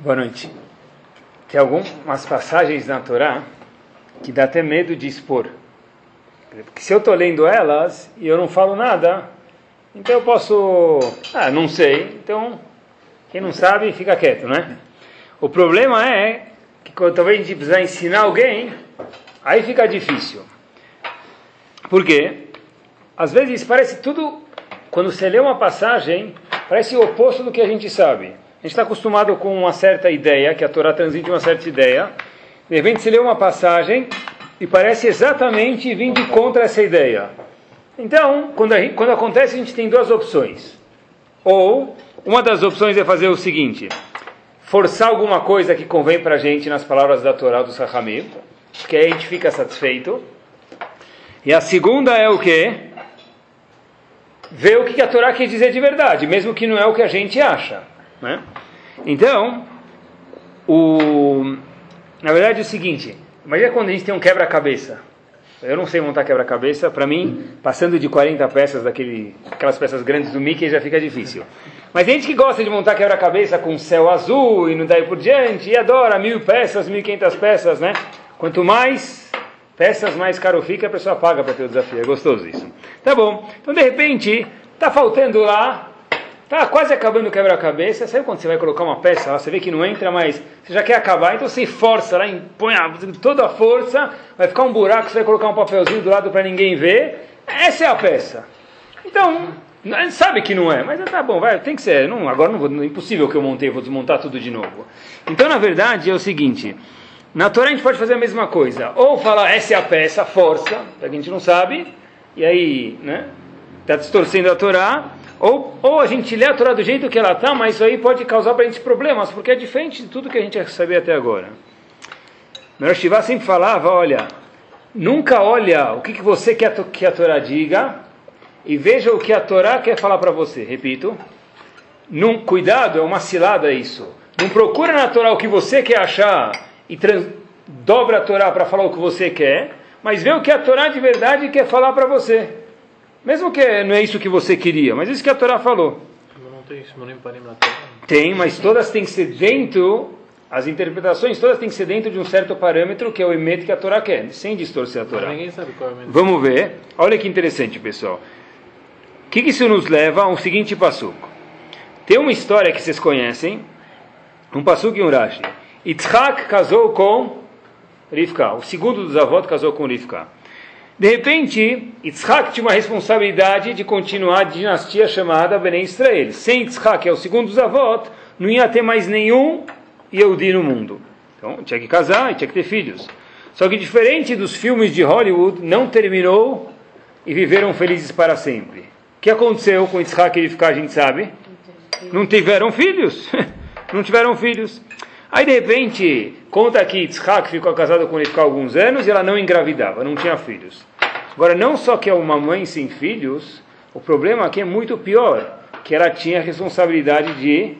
Boa noite. Tem algumas passagens na Torá que dá até medo de expor. Porque se eu estou lendo elas e eu não falo nada, então eu posso. Ah, não sei. Então, quem não sabe, fica quieto, né? O problema é que quando talvez a gente precisar ensinar alguém, aí fica difícil. Por quê? Às vezes parece tudo. Quando você lê uma passagem, parece o oposto do que a gente sabe. A gente está acostumado com uma certa ideia, que a Torá transmite uma certa ideia. De repente você lê uma passagem e parece exatamente vir de contra essa ideia. Então, quando, a, quando acontece, a gente tem duas opções. Ou, uma das opções é fazer o seguinte: forçar alguma coisa que convém para a gente nas palavras da Torá do Sahamim, que aí a gente fica satisfeito. E a segunda é o que? Ver o que a Torá quer dizer de verdade, mesmo que não é o que a gente acha. Né? Então, o, na verdade é o seguinte, imagina quando a gente tem um quebra-cabeça. Eu não sei montar quebra-cabeça, para mim, passando de 40 peças, daquele, aquelas peças grandes do Mickey, já fica difícil. Mas gente que gosta de montar quebra-cabeça com céu azul e não daí por diante, e adora mil peças, mil e quinhentas peças, né? Quanto mais peças, mais caro fica, a pessoa paga para ter o desafio. É gostoso isso. Tá bom. Então, de repente, tá faltando lá Tá quase acabando o quebra-cabeça. Sabe quando você vai colocar uma peça lá, você vê que não entra, mas você já quer acabar, então você força lá, põe toda a força, vai ficar um buraco, você vai colocar um papelzinho do lado para ninguém ver. Essa é a peça. Então, sabe que não é, mas tá bom, vai, tem que ser. Não, agora não vou, é impossível que eu montei, vou desmontar tudo de novo. Então, na verdade, é o seguinte: na Torá a gente pode fazer a mesma coisa. Ou falar, essa é a peça, força, quem a gente não sabe, e aí, né, está distorcendo a Torá. Ou, ou a gente lê a Torá do jeito que ela está, mas isso aí pode causar para a gente problemas, porque é diferente de tudo que a gente sabia até agora. Meu Shiva sempre falava, olha, nunca olha o que, que você quer que a Torá diga e veja o que a Torá quer falar para você. Repito, num, cuidado, é uma cilada isso. Não procura na Torá o que você quer achar e trans, dobra a Torá para falar o que você quer, mas vê o que a Torá de verdade quer falar para você. Mesmo que não é isso que você queria, mas isso que a Torá falou. Não tem Shimonim Parim na Torá? Tem, mas todas têm que ser dentro, as interpretações todas têm que ser dentro de um certo parâmetro que é o emet que a Torá quer, sem distorcer a Torá. Ninguém sabe qual é o emet. Vamos ver. Olha que interessante, pessoal. O que, que isso nos leva a um seguinte passuco? Tem uma história que vocês conhecem, um passuco e um rashi. Yitzhak casou com Rivka, o segundo dos avós casou com Rivka. De repente, Yitzhak tinha uma responsabilidade de continuar a dinastia chamada Bnei Israel. Sem Yitzhak, que é o segundo dos avós, não ia ter mais nenhum Yehudi no mundo. Então, tinha que casar e tinha que ter filhos. Só que diferente dos filmes de Hollywood, não terminou e viveram felizes para sempre. O que aconteceu com Yitzhak e Rivka, a gente sabe? Não tiveram filhos. não tiveram filhos. Aí de repente, conta que Yitzhak ficou casado com Rivka há alguns anos e ela não engravidava, não tinha filhos. Agora, não só que é uma mãe sem filhos, o problema aqui é muito pior, que ela tinha a responsabilidade de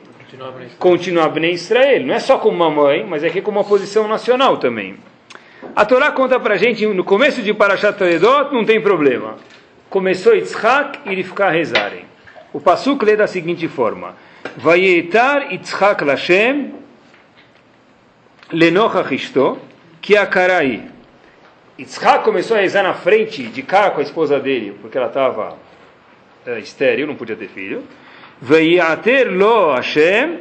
continuar Bnei Israel. Não é só como uma mãe, mas é que como uma posição nacional também. A Torá conta pra gente, no começo de Parashat Toledot, não tem problema. Começou Yitzhak e Rivka rezarem. O Passuk lê da seguinte forma. Vayetar Yitzhak Lashem Lenochach Ishto, que a Karai. Yitzhak começou a rezar na frente, de cara com a esposa dele, porque ela estava é, estéril, não podia ter filho. Veiater lo Hashem,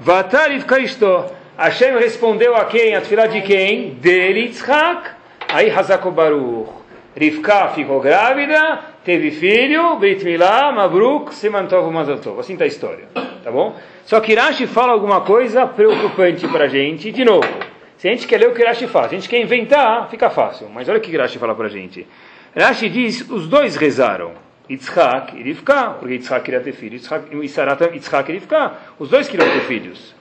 vatar Rivka Ishto. Hashem respondeu a quem? A tefilá de quem? Dele, Yitzhak. Aí Hazako Baruch. Rivka ficou grávida, teve filho, Beit Milá, Mabruk, Semantov Mazatov. Assim está a história, tá bom? Só que Rashi fala alguma coisa preocupante para a gente, de novo. Se a gente quer ler o que Rashi fala, se a gente quer inventar, fica fácil. Mas olha o que Rashi fala para a gente. Rashi diz, os dois rezaram. Yitzhak e Rivka, porque Yitzhak queria ter filhos, Yitzhak, Yitzhak e Rivka, os dois queriam ter filhos.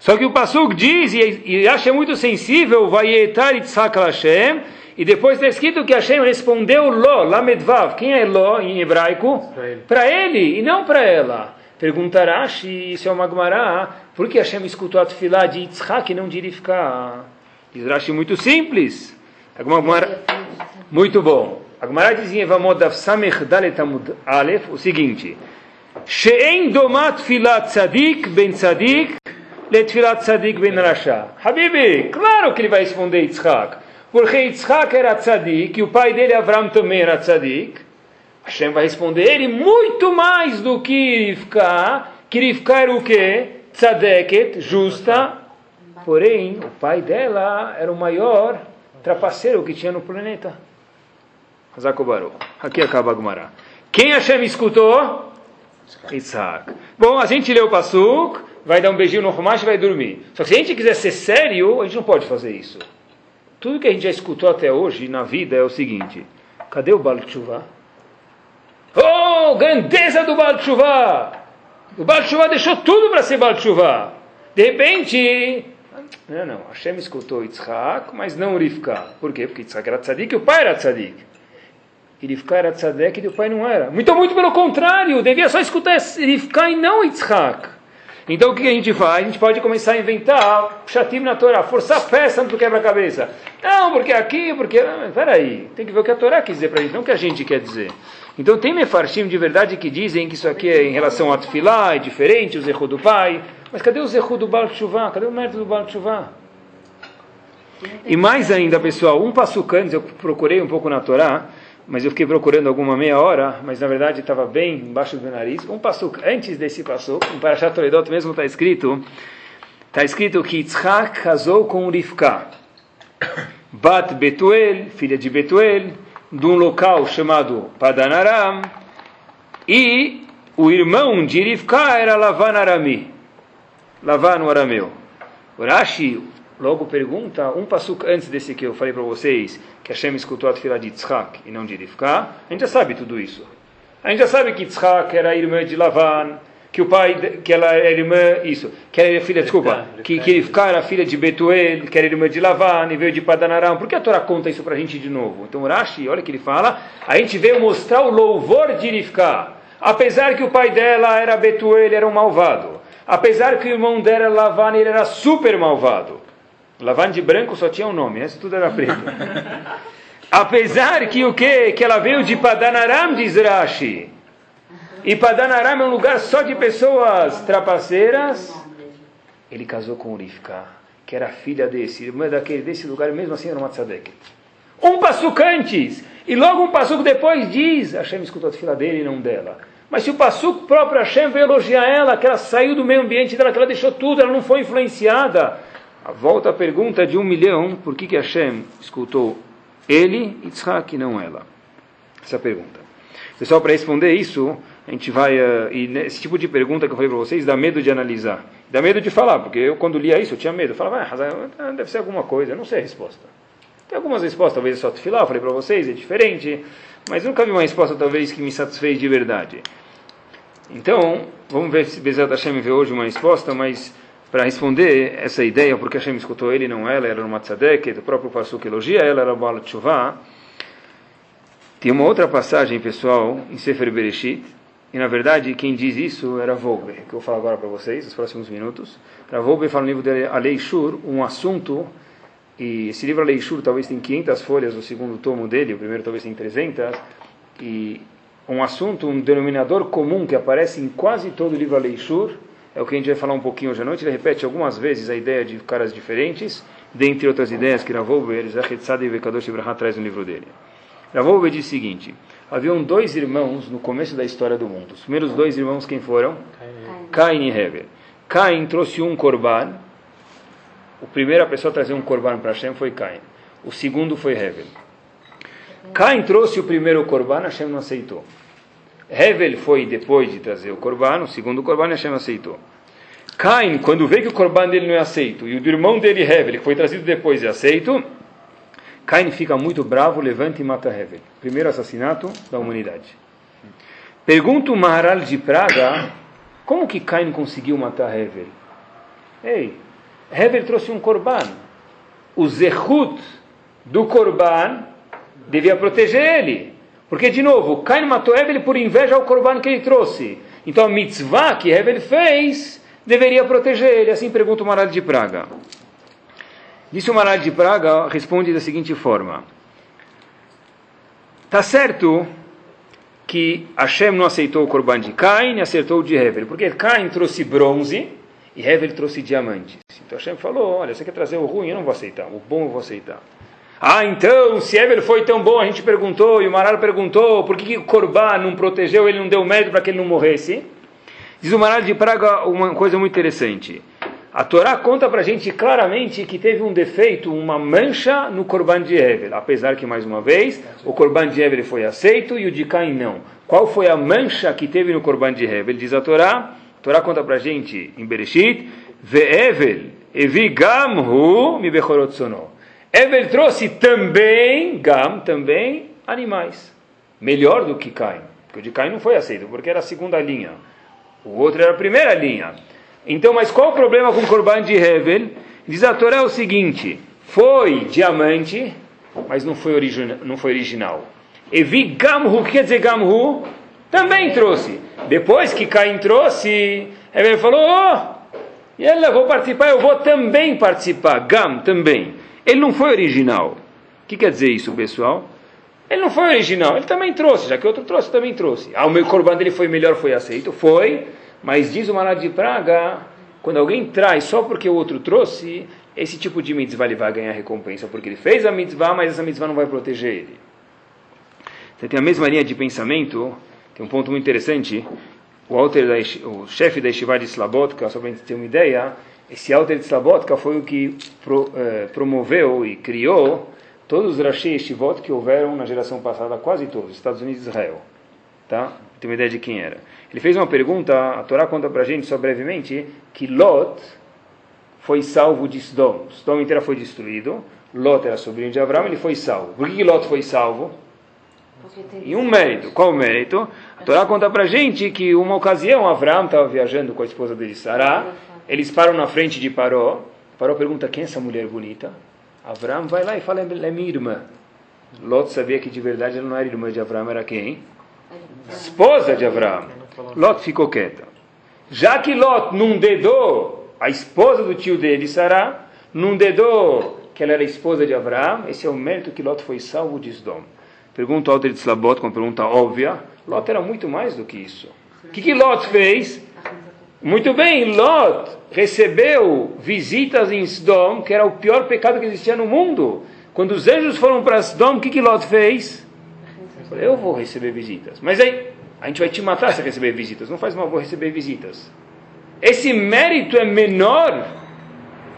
Só que o Pasuk diz, e Rashi é muito sensível, vai etar Yitzhak Hashem, e depois está escrito que Hashem respondeu Lo, Lamedvav. Quem é Lo em hebraico? Para ele e não para ela. Pergunta Rashi, isso é uma por que Hashem escutou a tefilá de Yitzhak e não de Rivka? Diz Rashi muito simples. Gemara, muito bom. A Gemara diz em Evamod Samech Dalet Amud Aleph o seguinte: She'en domat tfilat tzadik ben tzadik Letfilat Tzadik Ben Rasha. Habibi, claro que ele vai responder Yitzhak. Porque Yitzhak era Tzadik, e o pai dele, Avram, também era Tzadik. Hashem vai responder ele muito mais do que Rivka. Que Rivka era o quê? Tzadeket, justa. Porém, o pai dela era o maior trapaceiro que tinha no planeta. Zakobaru. Aqui acaba a Gumara. Quem Hashem escutou? Isaac. Bom, a gente leu o Pasuk, vai dar um beijinho no Rumash e vai dormir. Só que se a gente quiser ser sério, a gente não pode fazer isso. Tudo que a gente já escutou até hoje na vida é o seguinte: cadê o Baal? Oh, grandeza do Baal! O Baal deixou tudo para ser Baal. De repente, não, não, Hashem escutou Yitzhak, mas não Rivka. Por quê? Porque Yitzhak era tzadik e o pai era tzadik. E era tzadek e o pai não era. Muito, muito pelo contrário, devia só escutar Rivka e não Yitzhak. Então o que a gente faz? A gente pode começar a inventar chatim na Torá, forçar a peça do quebra-cabeça. Não, porque aqui, porque. Peraí, tem que ver o que a Torá quis dizer para gente, não o que a gente quer dizer. Então tem mefarshim de verdade que dizem que isso aqui é em relação ao Atfilá, é diferente, o Zehu do pai. Mas cadê o Zehu do Baal Tshuva? Cadê o mérito do Baal Tshuva? E mais ainda, pessoal, um passo antes, eu procurei um pouco na Torá, mas eu fiquei procurando alguma meia hora, mas na verdade estava bem embaixo do meu nariz. Um passo antes desse passo, em Parashat Toledot mesmo está escrito, está escrito que Yitzhak casou com Rivka, Bat Betuel, filha de Betuel, de um local chamado Padanaram, e o irmão de Rivka era Lavan Arami, Lavan o arameu. Rashi logo pergunta, um passo antes desse que eu falei para vocês, que Hashem escutou a fila de Yitzhak e não de Rivka, a gente já sabe tudo isso. A gente já sabe que Yitzhak era irmã de Lavan, que o pai, que ela era irmã, isso, que ela era filha, desculpa, que, que Rivka era filha de Betuel, que era irmã de Lavan, e veio de Padanaram. Por que a Torá conta isso para a gente de novo? Então Rashi, olha o que ele fala, a gente veio mostrar o louvor de Rivka. Apesar que o pai dela era Betuel, era um malvado. Apesar que o irmão dela, Lavan, ele era super malvado. Lavan de branco só tinha um nome, esse tudo era preto. Apesar que o que? Que ela veio de Padanaram, diz Rashi. E Padanaram é um lugar só de pessoas trapaceiras. Ele casou com Rivka, que era filha desse, daquele, desse lugar, mesmo assim era uma tzadek. Um passuco antes, e logo um passuco depois diz, Hashem escutou a fila dele e não dela. Mas se o passuco próprio Hashem veio elogiar ela, que ela saiu do meio ambiente dela, que ela deixou tudo, ela não foi influenciada. A volta à pergunta de um milhão, por que, que Hashem escutou ele e Tzhak e não ela? Essa pergunta. Pessoal, para responder isso, a gente vai. Uh, e esse tipo de pergunta que eu falei para vocês dá medo de analisar. Dá medo de falar, porque eu quando lia isso eu tinha medo. Eu falava, ah, deve ser alguma coisa, eu não sei a resposta. Tem algumas respostas, talvez é só filar, eu falei para vocês, é diferente, mas nunca vi uma resposta talvez que me satisfez de verdade. Então, vamos ver se Bezat Hashem vê hoje uma resposta, mas para responder essa ideia, porque Hashem escutou ele, não ela, era uma tzadek, o próprio Pasuk elogia ela, era Baal Tshuva. Tem uma outra passagem, pessoal, em Sefer Bereshit, e na verdade quem diz isso era Volbe, que eu falar agora para vocês, nos próximos minutos. Para Volbe fala no livro dele, Aleishur, um assunto, e esse livro Aleishur talvez tem 500 folhas, o segundo tomo dele, o primeiro talvez tem 300, e um assunto, um denominador comum que aparece em quase todo o livro Aleishur, é o que a gente vai falar um pouquinho hoje à noite. Ele repete algumas vezes a ideia de caras diferentes, dentre outras ideias que Ravolbe, Zachet e Vekadosh Ibrahim traz no livro dele. Ravolbe diz o seguinte: haviam dois irmãos no começo da história do mundo. Os primeiros dois irmãos quem foram? Cain e Heber. Cain trouxe um korban. O primeiro a pessoa a trazer um korban para Hashem foi Cain. O segundo foi Heber. Cain trouxe o primeiro korban, Hashem não aceitou. Hevel foi depois de trazer o Corban, o segundo Corban, Hashem aceitou. Cain, quando vê que o Corban dele não é aceito, e o do irmão dele, Hevel, que foi trazido depois, é aceito, Cain fica muito bravo, levanta e mata Hevel. Primeiro assassinato da humanidade. Pergunta o Maharal de Praga, como que Cain conseguiu matar Hevel? Ei, Hevel trouxe um Corban. O Zehut do Corban devia proteger ele. Porque, de novo, Cain matou Hevel por inveja ao corban que ele trouxe. Então, a mitzvah que Hevel fez deveria proteger ele. Assim pergunta o Marad de Praga. Disse o Marad de Praga, responde da seguinte forma. Está certo que Hashem não aceitou o corban de Cain e acertou o de Hevel. Porque Cain trouxe bronze e Hevel trouxe diamantes. Então Hashem falou, olha, você quer trazer o ruim, eu não vou aceitar, o bom eu vou aceitar. Ah, então, se Hevel foi tão bom, a gente perguntou, e o Maral perguntou, por que, que Corbá não protegeu ele, não deu mérito para que ele não morresse? Diz o Maral de Praga uma coisa muito interessante. A Torá conta para a gente claramente que teve um defeito, uma mancha no Corban de Hevel, apesar que, mais uma vez, o Corban de Hevel foi aceito e o de Caim não. Qual foi a mancha que teve no Corban de Hevel? Diz a Torá, a Torá conta para a gente em Bereshit, Ve'evel evi gamhu mi bechorot sono. Hevel trouxe também, gam, também, animais. Melhor do que Caim. Porque o de Caim não foi aceito, porque era a segunda linha. O outro era a primeira linha. Então, mas qual o problema com o Corban de Hevel? Diz a Torá o seguinte: foi diamante, mas não foi, origina, não foi original. Evi Gamhu, o que quer dizer Gamhu? Também trouxe. Depois que Caim trouxe, Hevel falou: oh, e ela, vou participar, eu vou também participar. Gam, também. Ele não foi original. O que quer dizer isso, pessoal? Ele não foi original, ele também trouxe, já que outro trouxe, também trouxe. Ah, o meu corban dele foi melhor, foi aceito? Foi, mas diz o Maná de Praga, quando alguém traz só porque o outro trouxe, esse tipo de mitzvah ele vai ganhar recompensa, porque ele fez a mitzvah, mas essa mitzvah não vai proteger ele. Você tem a mesma linha de pensamento, tem um ponto muito interessante, o, alter da, o chefe da Yeshiva de Slabotka, só para a gente ter uma ideia, esse alter de Slabotka foi o que pro, eh, promoveu e criou todos os Rashi Yeshivot que houveram na geração passada, quase todos, Estados Unidos e Israel. Tá? Tem uma ideia de quem era. Ele fez uma pergunta, a Torá conta para a gente, só brevemente, que Lot foi salvo de Sdom. Sdom inteira foi destruído. Lot era sobrinho de Abraão, ele foi salvo. Por que, que Lot foi salvo? E um mérito. Qual o mérito? A Torá conta para a gente que uma ocasião Abraão estava viajando com a esposa dele, Sará. Eles param na frente de Paró. Paró pergunta quem é essa mulher bonita? Abraão vai lá e fala, ela é minha irmã. Lot sabia que de verdade ela não era irmã de Abraão, era quem? Esposa de Abraão. Lot ficou quieta. Já que Lot não dedou a esposa do tio dele, Sará, não dedou que ela era esposa de Abraão, esse é o mérito que Lot foi salvo de Sdom. Pergunta ao de Slabot, uma pergunta óbvia, Lot era muito mais do que isso. O que, que Lot fez? Muito bem, Lot recebeu visitas em Sdom, que era o pior pecado que existia no mundo. Quando os anjos foram para Sdom, o que, que Lot fez? Eu vou receber visitas. Mas aí, a gente vai te matar se receber visitas. Não faz mal, vou receber visitas. Esse mérito é menor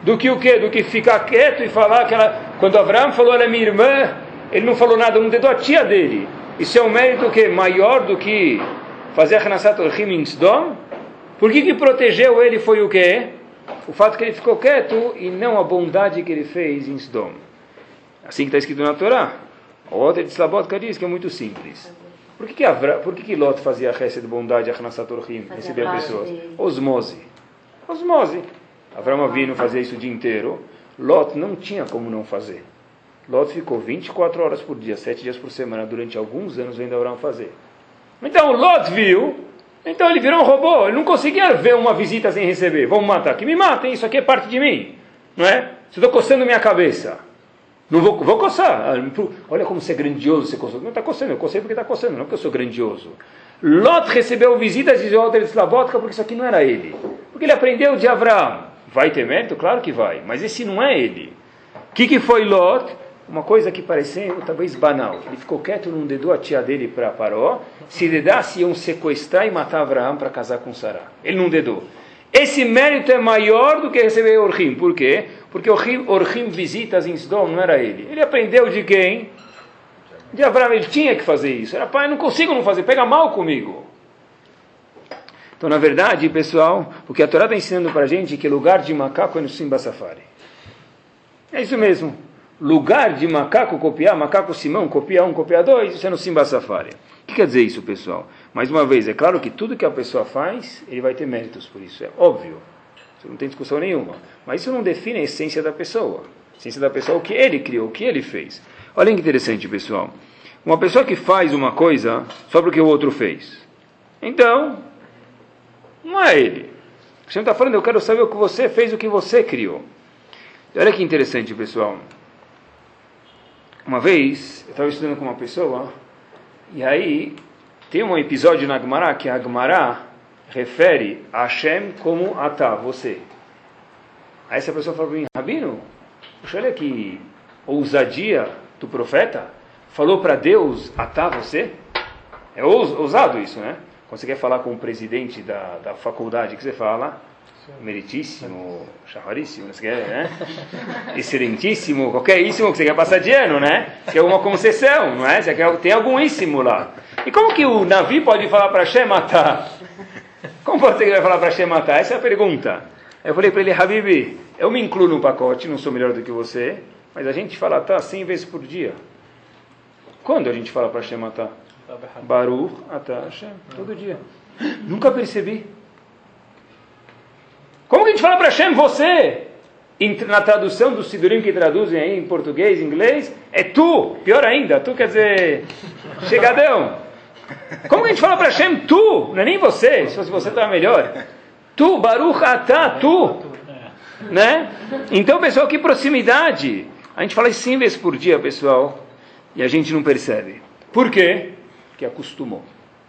do que o quê? Do que ficar quieto e falar que ela, quando Abraão falou, ela é minha irmã, ele não falou nada, não dedou a tia dele. Isso é um mérito que maior do que fazer Hanasat Orhim em Sdom? Por que, que protegeu ele foi o quê? O fato que ele ficou quieto e não a bondade que ele fez em Sdom. Assim que está escrito na Torá. O outro de Slabotka diz que é muito simples. Por que, que, Avra, por que, que Lot fazia a de bondade, a Hanasat Orhim, recebia pessoas? Osmose. Osmose. Avram Avinu fazia isso o dia inteiro. Lot não tinha como não fazer. Lot ficou 24 horas por dia, 7 dias por semana, durante alguns anos vendo Avram fazer. Então Lot viu, então ele virou um robô, ele não conseguia ver uma visita sem receber. Vamos matar, que me matem, isso aqui é parte de mim. Não é? Se estou coçando minha cabeça. Não vou, vou coçar. Olha como você é grandioso, você coçou. Não está coçando, eu cocei porque está coçando, não porque eu sou grandioso. Lot recebeu visitas de Walter de Slavotka porque isso aqui não era ele. Porque ele aprendeu de Abraão. Vai ter mérito? Claro que vai. Mas esse não é ele. O que, que foi Lot? Uma coisa que parecia talvez banal. Ele ficou quieto, não dedou a tia dele para Paró. Se dedasse, iam sequestrar e matar Abraão para casar com Sará. Ele não dedou. Esse mérito é maior do que receber Orhim. Por quê? Porque Orhim, Orhim visitas em Sdom, não era ele. Ele aprendeu de quem? De Abraão. Ele tinha que fazer isso. Era, pai, não consigo não fazer, pega mal comigo. Então, na verdade, pessoal, o que a Torá está ensinando para a gente é que lugar de macaco é no Simba Safari. É isso mesmo. Lugar de macaco copiar, macaco Simão, copia um, copia dois, isso é no Simba Safari. O que quer dizer isso, pessoal? Mais uma vez, é claro que tudo que a pessoa faz, ele vai ter méritos por isso, é óbvio. Isso não tem discussão nenhuma. Mas isso não define a essência da pessoa. A essência da pessoa é o que ele criou, o que ele fez. Olha que interessante, pessoal. Uma pessoa que faz uma coisa só porque o outro fez. Então, não é ele. Você está falando, eu quero saber o que você fez, o que você criou. Olha que interessante, pessoal. Uma vez, eu estava estudando com uma pessoa, e aí tem um episódio na Gemara que a Gemara refere a Hashem como Atá, você. Aí essa pessoa fala para mim, Rabino, puxa, olha que ousadia do profeta, falou para Deus Atá, você? É ousado isso, né? Quando você quer falar com o presidente da, da faculdade, que você fala? Meritíssimo, chavaríssimo, você quer, né? Excelentíssimo, qualquer íssimo que você quer passar de ano, né? Você quer alguma concessão, não é? Você quer, tem algum íssimo lá. E como que o Navi pode falar para Hashem matar? Como você vai falar para Hashem matar? Essa é a pergunta. Eu falei para ele, Habib, eu me incluo no pacote, não sou melhor do que você, mas a gente fala tá 100 vezes por dia. Quando a gente fala para Hashem matar? Baruch Atah Hashem, todo dia. Nunca percebi. Como que a gente fala para Hashem, você? Na tradução do Sidurim que traduzem aí em português, inglês, é tu, pior ainda, tu quer dizer chegadão. Como que a gente fala para Hashem, tu, não é nem você, se fosse você estava melhor. Tu, Baruch Atah, tu. Né? Então, pessoal, que proximidade. A gente fala isso 100 vezes por dia, pessoal, e a gente não percebe. Por quê? que acostumou.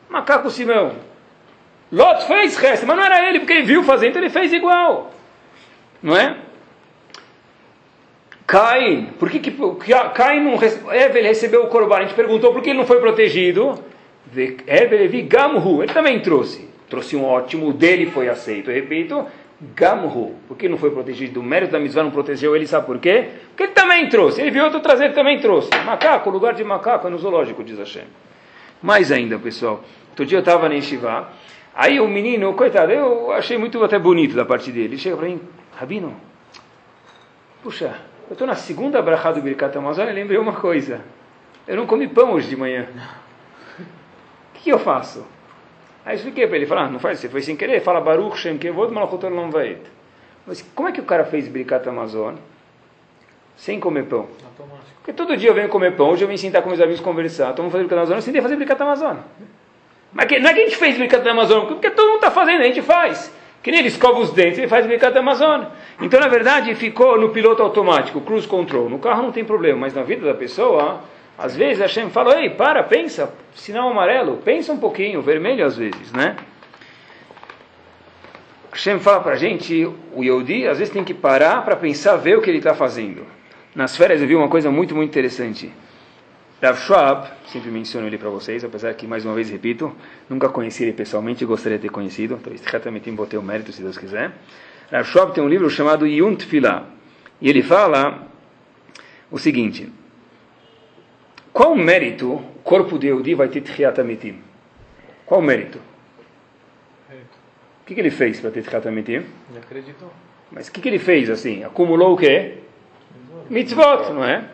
Macaco Simão. Lot fez resto, mas não era ele, porque ele viu fazendo, então ele fez igual. Não é? Caim, por que, que Caim não recebeu o corban? A gente perguntou por que ele não foi protegido. Evel Gamhu, ele também trouxe. Trouxe um ótimo, dele foi aceito. Eu repito, Gamhu, por que não foi protegido? O mérito da mitzvah não protegeu ele, sabe por quê? Porque ele também trouxe. Ele viu outro trazer, ele também trouxe. Macaco, lugar de macaco é no zoológico, diz Hashem. Mais ainda, pessoal. Outro dia eu estava na Yeshiva, aí o menino, coitado, eu achei muito até bonito da parte dele. Ele chega para mim, Rabino, puxa, eu estou na segunda brachá do Birkat Amazon e lembrei uma coisa. Eu não comi pão hoje de manhã. O que, que eu faço? Aí eu expliquei para ele, falou, ah, não faz, você foi sem querer, fala Baruch Shem Kevod Malachot Olam Vaed. Mas como é que o cara fez Birkat Amazon sem comer pão? Porque todo dia eu venho comer pão, hoje eu vim sentar com meus amigos conversar, estamos fazendo brincadeira Amazônia, eu sentei a fazer brincadeira Amazônia. Mas que, não é que a gente fez brincadeira Amazônia, porque todo mundo está fazendo, a gente faz. Que nem ele escova os dentes, ele faz brincadeira Amazônia. Então, na verdade, ficou no piloto automático, cruise control. No carro não tem problema, mas na vida da pessoa, às vezes a Shem fala, ei, para, pensa, sinal amarelo, pensa um pouquinho, vermelho às vezes, né? Hashem fala para a gente, o Yodi às vezes tem que parar para pensar, ver o que ele está fazendo. Nas férias eu vi uma coisa muito, muito interessante. Rav Schwab, sempre menciono ele para vocês, apesar que, mais uma vez, repito, nunca conheci ele pessoalmente gostaria de ter conhecido, então certamente botei o mérito, se Deus quiser. Rav Schwab tem um livro chamado Yunt Filah, e ele fala o seguinte, qual mérito o corpo de Eudi vai ter Tchiat Amitim? Qual mérito? O que, que ele fez para ter Tchiat Amitim? Ele acreditou. Mas o que, que ele fez assim? Acumulou o quê? mitzvot, não é?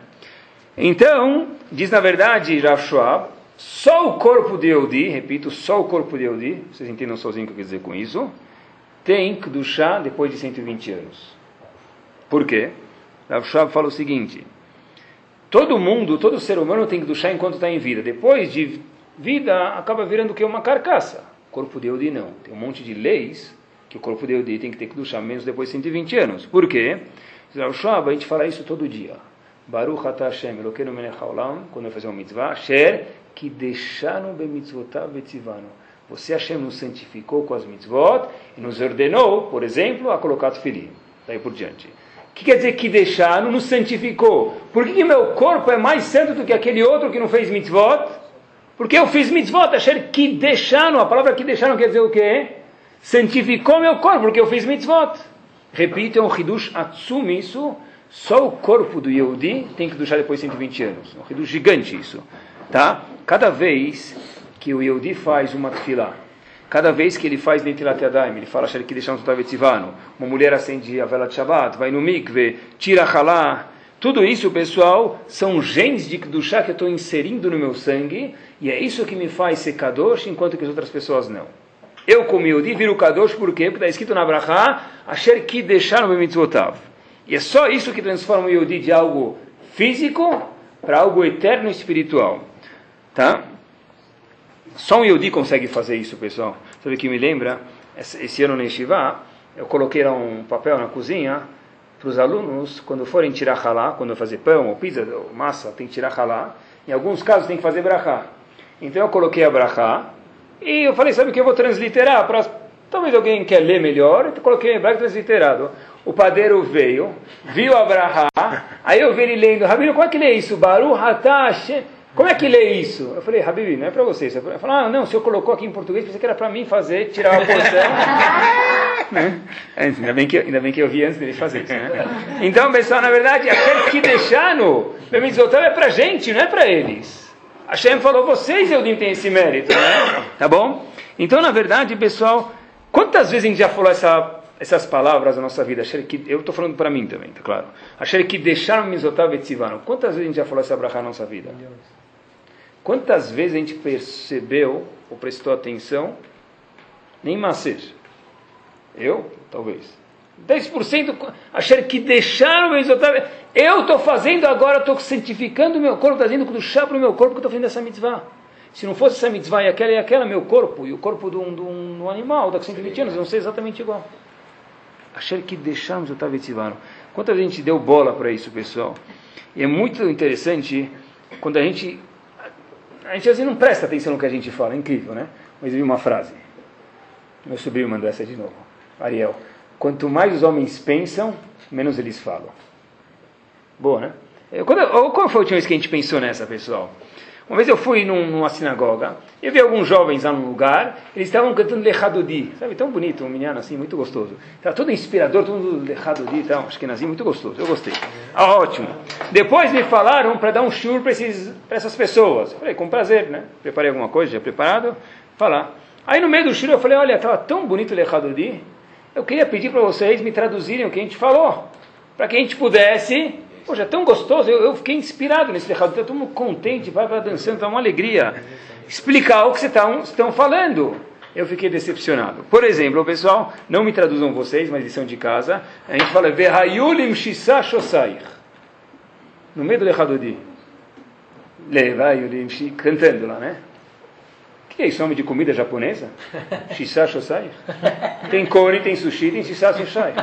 Então, diz na verdade Rav Schwab, só o corpo de Eudi, repito, só o corpo de Eudi, vocês entendam sozinho o que eu quero dizer com isso, tem Kedushá depois de 120 anos. Por quê? Rav Schwab fala o seguinte, todo mundo, todo ser humano tem Kedushá enquanto está em vida. Depois de vida, acaba virando o que? Uma carcaça. O corpo de Eudi não. Tem um monte de leis que o corpo de Eudi tem que ter Kedushá menos depois de 120 anos. Por quê? Rav Schwab, a gente fala isso todo dia. Baruch atah Hashem, Elokeinu melech haolam, quando eu fazer uma mitzvah, Asher, que deixaram bemitzvotav betzivano. Você, Hashem, nos santificou com as mitzvot e nos ordenou, por exemplo, a colocar filho. Daí por diante. O que quer dizer que deixaram, nos santificou? Por que, meu corpo é mais santo do que aquele outro que não fez mitzvot? Porque eu fiz mitzvot, Asher, que deixaram, a palavra que deixaram quer dizer o quê? Santificou meu corpo, porque eu fiz mitzvot. Repito, é um Hidush isso. Só o corpo do Yehudi tem que duchar depois de 120 anos. É um Hidush gigante isso. Tá? Cada vez que o Yehudi faz uma tefilá, cada vez que ele faz Netilat Yadayim, ele fala que deixar um Tavetzivano, uma mulher acende a vela de Shabbat, vai no mikve, tira halá, tudo isso, pessoal, são genes de Kedushá que eu estou inserindo no meu sangue, e é isso que me faz ser Kadosh, enquanto que as outras pessoas não. Eu, como Yehudi, viro Kadosh, por quê? Porque está escrito na Brachá, Asher ki deixaram bemitzvotav. E é só isso que transforma o Yehudi de algo físico para algo eterno e espiritual. Tá? Só um Yehudi consegue fazer isso, pessoal. Sabe o que me lembra? Esse ano na Yeshiva, eu coloquei um papel na cozinha para os alunos, quando forem tirar halá, quando fazer pão ou pizza ou massa, tem que tirar halá. Em alguns casos tem que fazer brachá. Então eu coloquei a brachá e eu falei, sabe o que eu vou transliterar para Talvez alguém quer ler melhor, eu coloquei em hebraico transliterado. O padeiro veio, viu Abraha, aí eu vi ele lendo, Rabino, como é que lê isso? Baru Hashem. Como é que lê isso? Eu falei, Habib, não é para você. Ele falou, ah, não, o senhor colocou aqui em português, pensei que era para mim fazer, tirar a porção. né? ainda, bem que, ainda bem que eu vi antes dele fazer isso. Né? Então, pessoal, na verdade, aquele que deixar no Bemizotel é para gente, não é para eles. A Hashem falou, vocês, eu tenho esse mérito, né? Tá bom? Então, na verdade, pessoal, quantas vezes a gente já falou essa, essas palavras na nossa vida? Eu estou falando para mim também, tá claro. Achei que deixaram Mizotav e Quantas vezes a gente já falou essa brachá na nossa vida? Quantas vezes a gente percebeu ou prestou atenção? Nem Maser. Eu? Talvez. 10% achar que deixaram exaltar. Eu estou fazendo agora, estou santificando o meu corpo, trazendo do chá para o meu corpo que estou fazendo essa mitzvah. Se não fosse essa mitzvah e aquela e aquela, meu corpo e o corpo de um, de um, de um animal, daqui a 120 anos, vão ser exatamente igual. Achar que deixamos o. Quantas vezes a gente deu bola para isso, pessoal? E é muito interessante quando a gente a gente assim não presta atenção no que a gente fala, é incrível, né? Mas eu vi uma frase. Meu sobrinho mandou essa de novo. Ariel, quanto mais os homens pensam, menos eles falam. Boa, né? Quando, qual foi a última vez que a gente pensou nessa, pessoal? Uma vez eu fui num, numa sinagoga, eu vi alguns jovens lá num lugar, eles estavam cantando Lechadodi, sabe, tão bonito, um menino assim, muito gostoso. Estava todo inspirador, todo Lechadodi e tal, nasci muito gostoso, eu gostei. Ah, ótimo. Depois me falaram para dar um shur para essas pessoas. Eu falei, com prazer, né? Preparei alguma coisa, já preparado, falar. Aí no meio do shur eu falei, olha, estava tão bonito Lechadodi, eu queria pedir para vocês me traduzirem o que a gente falou, para que a gente pudesse Poxa, é tão gostoso, eu, eu fiquei inspirado nesse recado, estou muito contente, vai, vai dançando, está uma alegria. Explicar o que vocês estão, estão falando. Eu fiquei decepcionado. Por exemplo, pessoal, não me traduzam vocês, mas lição de casa, a gente fala Verhayulim Shisa Shosair. No meio do Lechadodi. Levayulim cantando lá, né? O que é isso? Nome de comida japonesa? Shisa Shosair? Tem kori, tem sushi, tem Shisa Shosair.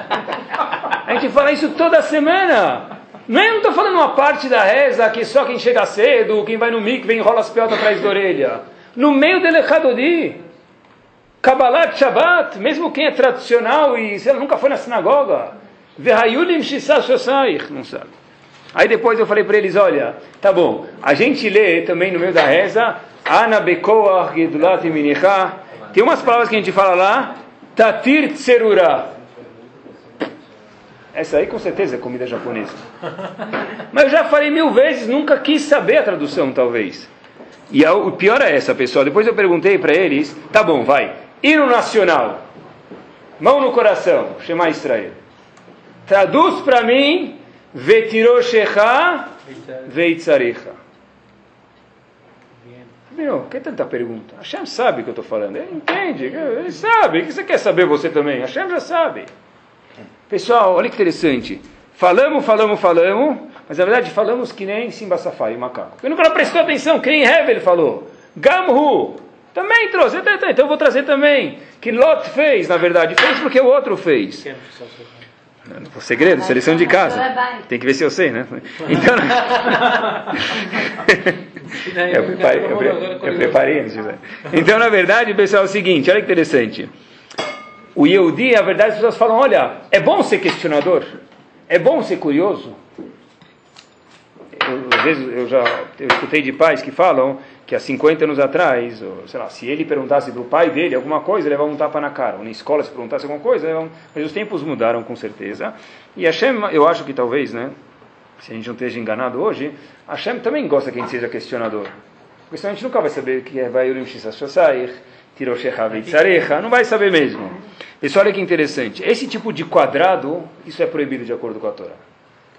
A gente fala isso toda semana. Não é, estou falando uma parte da reza que só quem chega cedo, quem vai no vem enrola as pelotas atrás da orelha. No meio do Lechadodi, Kabbalah Shabbat, mesmo quem é tradicional e sei lá, nunca foi na sinagoga, Verhayulim não sabe. Aí depois eu falei para eles, olha, tá bom, a gente lê também no meio da reza, Ana Bekoach Gedulat tem umas palavras que a gente fala lá, Tatir Tserura, essa aí com certeza é comida japonesa. Mas eu já falei mil vezes, nunca quis saber a tradução, talvez. E o pior é essa, pessoal. Depois eu perguntei para eles, tá bom, vai. Hino nacional. Mão no coração. Shema Israel. Traduz para mim, Vetiroshecha Veitzarecha. Meu, que tanta pergunta? Hashem sabe o que eu estou falando. Ele entende, ele sabe. O que você quer saber você também? Hashem já sabe. Pessoal, olha que interessante. Falamos, falamos, falamos, mas na verdade falamos que nem Simba Safari, macaco. Eu nunca não prestou atenção, que nem Hevel falou. Gamhu, também trouxe. Então, então eu vou trazer também. Que Lot fez, na verdade. Fez porque o outro fez. O segredo, seleção de casa. Tem que ver se eu sei, né? Então, eu preparei, eu, eu preparei antes. Então, na verdade, pessoal, é o seguinte, olha que interessante. O Yehudi, a verdade, as pessoas falam: olha, é bom ser questionador, é bom ser curioso. Eu, às vezes eu já eu escutei de pais que falam que há 50 anos atrás, ou, sei lá, se ele perguntasse para o pai dele alguma coisa, levava um tapa na cara. Ou na escola, se perguntasse alguma coisa, levava... mas os tempos mudaram com certeza. E Hashem, eu acho que talvez, né, se a gente não esteja enganado hoje, Hashem também gosta que a gente seja questionador. Porque senão a gente nunca vai saber o que é Tiroshecha Veitzarecha, não vai saber mesmo. Pessoal, olha que interessante. Esse tipo de quadrado, isso é proibido de acordo com a Torá.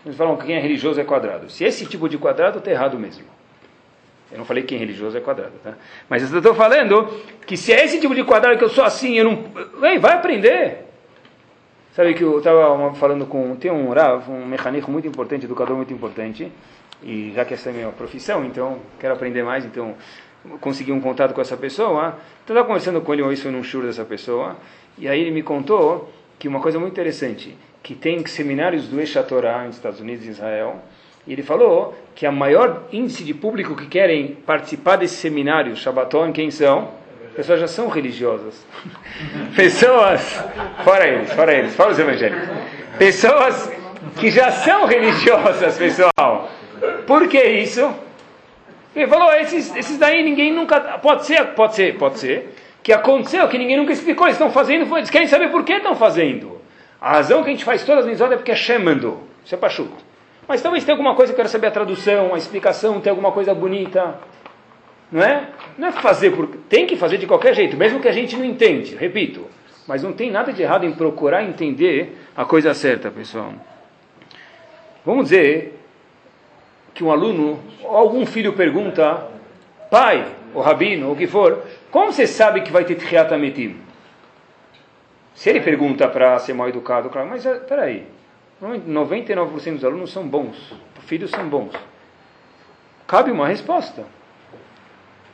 Eles falam que quem é religioso é quadrado. Se esse tipo de quadrado, está errado mesmo. Eu não falei que quem é religioso é quadrado, tá? Mas eu estou falando que se é esse tipo de quadrado que eu sou assim, eu não. Vem, vai aprender. Sabe que eu estava falando com. Tem um Rav, um mecânico muito importante, educador muito importante. E já que essa é a minha profissão, então quero aprender mais, então consegui um contato com essa pessoa. Estava conversando com ele vez, foi num show dessa pessoa. E aí ele me contou que uma coisa muito interessante, que tem seminários do Eixa Torah nos Estados Unidos e Israel, e ele falou que a maior índice de público que querem participar desse seminário Shabbaton, quem são? Pessoas já são religiosas. Pessoas, fora eles, fora eles, fora os evangélicos. Pessoas que já são religiosas, pessoal. Por que isso? Ele falou, esses, esses daí ninguém nunca. Pode ser, pode ser, pode ser. Que aconteceu, que ninguém nunca explicou. Eles estão fazendo, eles querem saber por que estão fazendo. A razão que a gente faz todas as mitzvot é porque Hashem mandou. Isso é pachuco. Mas talvez tenha alguma coisa, eu quero saber a tradução, a explicação, tem alguma coisa bonita. Não é? Não é fazer. Tem que fazer de qualquer jeito, mesmo que a gente não entende, repito. Mas não tem nada de errado em procurar entender a coisa certa, pessoal. Vamos dizer que um aluno, ou algum filho pergunta, pai, ou rabino, ou o que for, como você sabe que vai ter Tchiat Ametim? Se ele pergunta para ser mal educado, claro, mas espera aí, 99% dos alunos são bons, filhos são bons. Cabe uma resposta.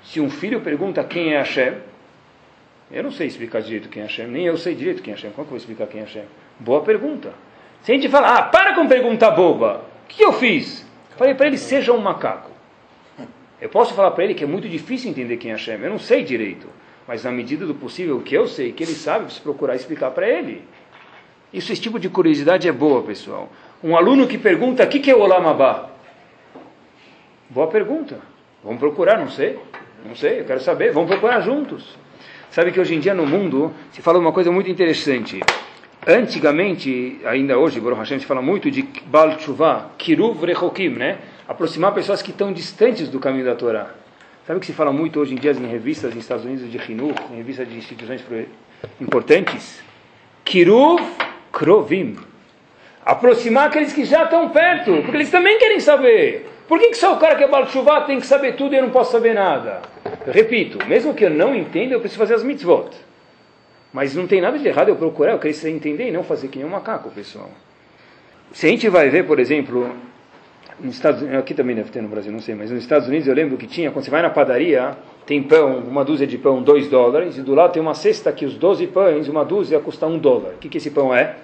Se um filho pergunta quem é Hashem, eu não sei explicar direito quem é Hashem, nem eu sei direito quem é Hashem. Como que eu vou explicar quem é Hashem? Boa pergunta. Se a gente fala, ah, para com pergunta boba, o que eu fiz? Falei para ele, seja um macaco. Eu posso falar para ele que é muito difícil entender quem é Hashem, eu não sei direito. Mas na medida do possível, o que eu sei, que ele sabe, preciso procurar explicar para ele. Isso, esse tipo de curiosidade é boa, pessoal. Um aluno que pergunta, o que, que é o Olam Abba? Boa pergunta. Vamos procurar, não sei. Não sei, eu quero saber. Vamos procurar juntos. Sabe que hoje em dia no mundo se fala uma coisa muito interessante. Antigamente, ainda hoje, Baruch Hashem, se fala muito de Baal Tshuva, Kiruv Rechokim, né? Aproximar pessoas que estão distantes do caminho da Torá. Sabe que se fala muito hoje em dia em revistas nos Estados Unidos de Hinur, em revistas de instituições importantes? Kiruv Krovim. Aproximar aqueles que já estão perto, porque eles também querem saber. Por que, que só o cara que é Baal Tshuva tem que saber tudo e eu não posso saber nada? Eu repito, mesmo que eu não entenda, eu preciso fazer as mitzvot. Mas não tem nada de errado eu procurar, eu queria entender e não fazer que nem um macaco, pessoal. Se a gente vai ver, por exemplo, nos Estados Unidos, aqui também deve ter no Brasil, não sei, mas nos Estados Unidos eu lembro que tinha, quando você vai na padaria, tem pão, uma dúzia de pão, dois dólares, e do lado tem uma cesta que os 12 pães, uma dúzia custa um dólar. O que, que esse pão é?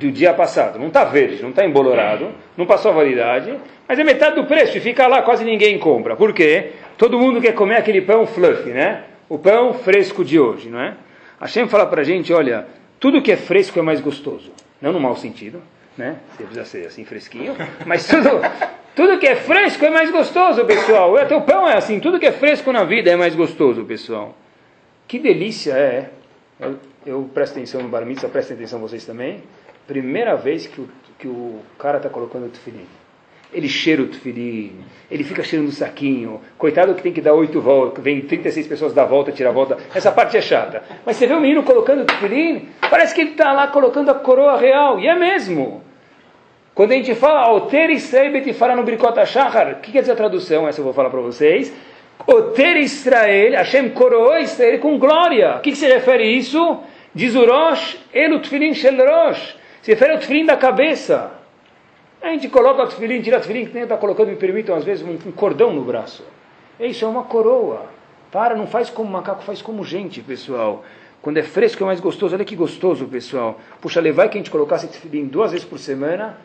Do dia passado. Não está verde, não está embolorado, não passou a validade, mas é metade do preço e fica lá, quase ninguém compra. Por quê? Todo mundo quer comer aquele pão fluffy, né? O pão fresco de hoje, não é? Hashem fala para a gente, olha, tudo que é fresco é mais gostoso. Não no mau sentido, né? Você precisa ser assim fresquinho, mas tudo, tudo que é fresco é mais gostoso, pessoal. Até o pão é assim, tudo que é fresco na vida é mais gostoso, pessoal. Que delícia é. Eu, eu presto atenção no bar mitzvah, atenção vocês também. Primeira vez que o, que o cara está colocando o tefilim. Ele cheira o tefilim, ele fica cheirando o saquinho. Coitado que tem que dar oito voltas, vem 36 pessoas dar volta, tirar a volta. Essa parte é chata. Mas você vê o menino colocando o tefilim, parece que ele está lá colocando a coroa real. E é mesmo. Quando a gente fala Oter Israel Betifara no Bricota Shachar, o que quer dizer a tradução? Essa eu vou falar para vocês. Oter Israel, Hashem coroou Israel com glória. O que, que se refere a isso? Diz o Rosh, Elu Tfilin Shel Rosh. Se refere ao Tfilin da cabeça. A gente coloca o tefilim, tira o tefilim, que nem está colocando, me permitam, às vezes, um, cordão no braço. Isso é uma coroa. Para, não faz como macaco, faz como gente, pessoal. Quando é fresco é mais gostoso. Olha que gostoso, pessoal. Puxa, levar que a gente colocasse tefilim duas vezes por semana,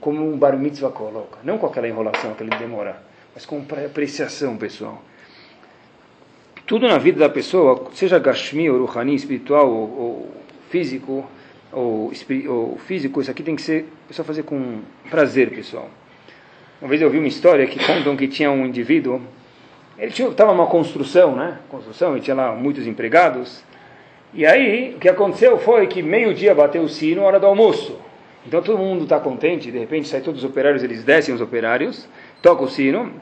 como um bar mitzvah coloca. Não com aquela enrolação, aquele demora, mas com apreciação, pessoal. Tudo na vida da pessoa, seja gashmi ou ruhani, espiritual ou, ou físico, ou, ou, físico, isso aqui tem que ser só fazer com prazer, pessoal. Uma vez eu vi uma história que contam que tinha um indivíduo, ele estava numa construção, né? Construção, ele tinha lá muitos empregados. E aí, o que aconteceu foi que meio-dia bateu o sino, hora do almoço. Então todo mundo está contente, de repente sai todos os operários, eles descem os operários, toca o sino.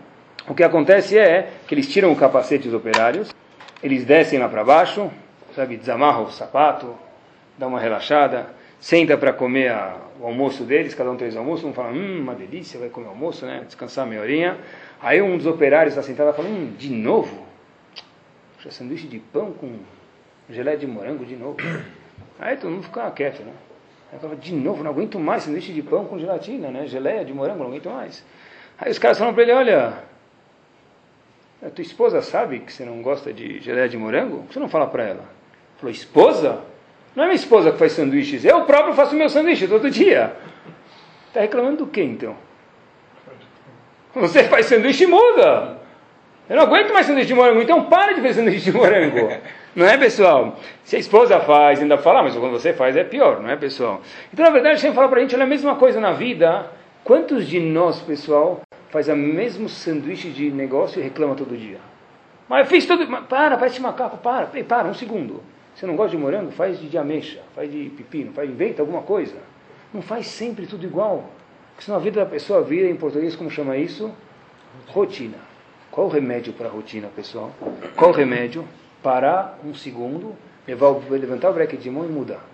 O que acontece é que eles tiram o capacete dos operários, eles descem lá para baixo, sabe, desamarram o sapato, dá uma relaxada, senta para comer a, o almoço deles, cada um três almoços, um fala, hum, uma delícia, vai comer almoço, né? Descansar meia horinha. Aí um dos operários está sentado e fala, hum, de novo? Puxa, sanduíche de pão com geleia de morango de novo. Aí todo mundo fica quieto, né? Aí fala, de novo, não aguento mais sanduíche de pão com gelatina, né? Geleia de morango, não aguento mais. Aí os caras falam para ele, olha, a tua esposa sabe que você não gosta de geleia de morango? Por que você não fala para ela? Falou, esposa? Não é minha esposa que faz sanduíches, eu próprio faço meu sanduíche todo dia. Está reclamando do que então? Você faz sanduíche e muda. Eu não aguento mais sanduíche de morango, então para de fazer sanduíche de morango. Não é, pessoal? Se a esposa faz, ainda fala, mas quando você faz é pior, não é, pessoal? Então, na verdade, Hashem fala para a gente, olha, a mesma coisa na vida. Quantos de nós, pessoal, faz o mesmo sanduíche de negócio e reclama todo dia? Mas eu fiz. Mas para, parece macaco, para. Para, um segundo. Você não gosta de morango? Faz de ameixa, faz de pepino, faz, inventa alguma coisa. Não faz sempre tudo igual. Porque senão a vida da pessoa vira, em português, como chama isso? Rotina. Qual o remédio para a rotina, pessoal? Qual o remédio? Parar um segundo, levar, levantar o break de mão e mudar.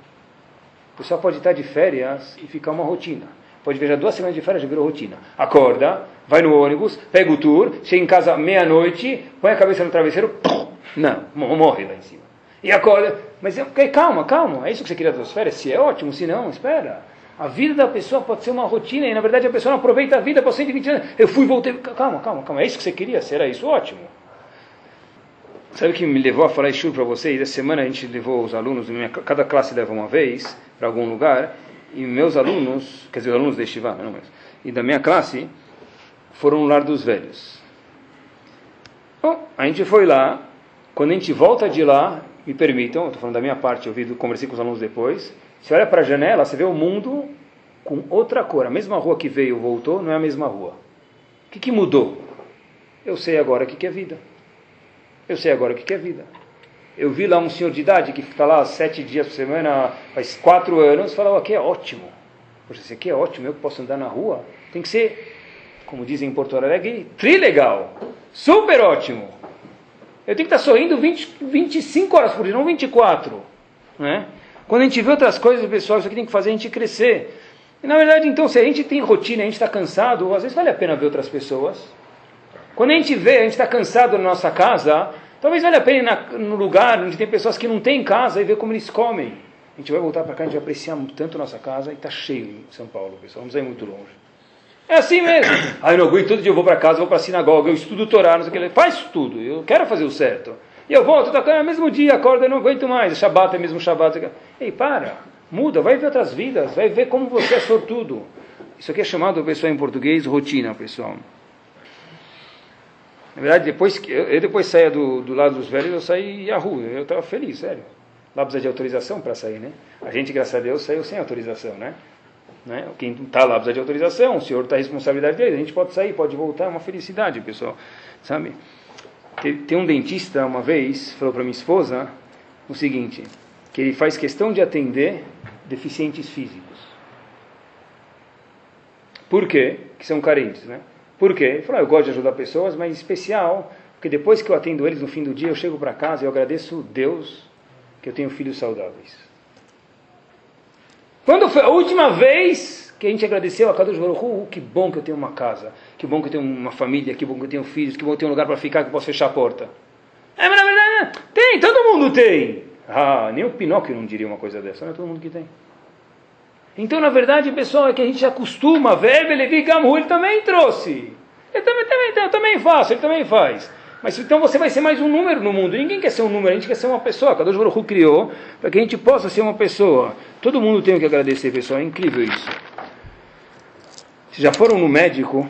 O pessoal pode estar de férias e ficar uma rotina. Pode ver já duas semanas de férias já virou rotina. Acorda, vai no ônibus, pega o tour, chega em casa meia-noite, põe a cabeça no travesseiro, não, morre lá em cima. E acorda, mas calma, calma, é isso que você queria das férias? Se é ótimo, se não, espera. A vida da pessoa pode ser uma rotina e na verdade a pessoa não aproveita a vida por 120 anos. Eu fui, voltei, calma, calma, calma, é isso que você queria? Será isso? Ótimo. Sabe o que me levou a falar isso para vocês? Essa semana a gente levou os alunos, cada classe leva uma vez para algum lugar, e meus alunos, quer dizer, os alunos da Estivá, não e da minha classe, foram no lar dos velhos. Bom, a gente foi lá, quando a gente volta de lá, me permitam, estou falando da minha parte, eu vi, conversei com os alunos depois, você olha para a janela, você vê o mundo com outra cor. A mesma rua que veio voltou, não é a mesma rua. O que, que mudou? Eu sei agora o que, que é vida. Eu sei agora o que, que é vida. Eu vi lá um senhor de idade que está lá sete dias por semana, faz quatro anos, falava, aqui é ótimo. Poxa, isso aqui é ótimo, eu posso andar na rua. Tem que ser, como dizem em Porto Alegre, trilegal. Super ótimo. Eu tenho que estar sorrindo 20, 25 horas por dia, não 24. Né? Quando a gente vê outras coisas, pessoal, isso aqui tem que fazer a gente crescer. E na verdade, então, se a gente tem rotina, a gente está cansado, às vezes vale a pena ver outras pessoas. Quando a gente vê, a gente está cansado na nossa casa, Talvez valha a pena ir na, no lugar onde tem pessoas que não têm casa e ver como eles comem. A gente vai voltar para cá, a gente vai apreciar tanto nossa casa e está cheio em São Paulo, pessoal. Vamos ir muito longe. É assim mesmo. Ah, eu não aguento, todo dia eu vou para casa, vou para a sinagoga, eu estudo Torá, não sei o que. Faz tudo, eu quero fazer o certo. E eu volto, tá, é o mesmo dia, acordo, eu não aguento mais. Shabbat é mesmo Shabbat. Ei, para, muda, vai ver outras vidas, vai ver como você é sortudo. Isso aqui é chamado, pessoal, em português, rotina, pessoal. Na verdade, depois que eu, depois saía do, do lado dos velhos, eu saí à rua. Eu estava feliz, sério. Lá precisa de autorização para sair, né? A gente, graças a Deus, saiu sem autorização, né? Né? Quem está lá precisa de autorização, o senhor está a responsabilidade dele, a gente pode sair, pode voltar, é uma felicidade, pessoal. Sabe? Tem, um dentista, uma vez, falou para minha esposa o seguinte, que ele faz questão de atender deficientes físicos. Por quê? Que são carentes, né? Por quê? Ele falou, ah, eu gosto de ajudar pessoas, mas em especial, porque depois que eu atendo eles no fim do dia, eu chego para casa e eu agradeço Deus que eu tenho filhos saudáveis. Quando foi a última vez que a gente agradeceu a Kadosh Baruch Hu, que bom que eu tenho uma casa, que bom que eu tenho uma família, que bom que eu tenho filhos, que bom que eu tenho um lugar para ficar, que eu posso fechar a porta. É, mas na verdade, tem, todo mundo tem. Ah, nem o Pinóquio não diria uma coisa dessa, não é todo mundo que tem. Então, na verdade, pessoal, é que a gente acostuma, ver, Levi Gamhu, ele também trouxe. Ele também, também, eu também faço, ele também faz. Mas então você vai ser mais um número no mundo. Ninguém quer ser um número, a gente quer ser uma pessoa. Cada Baruch criou para que a gente possa ser uma pessoa. Todo mundo tem que agradecer, pessoal. É incrível isso. Se já foram no médico,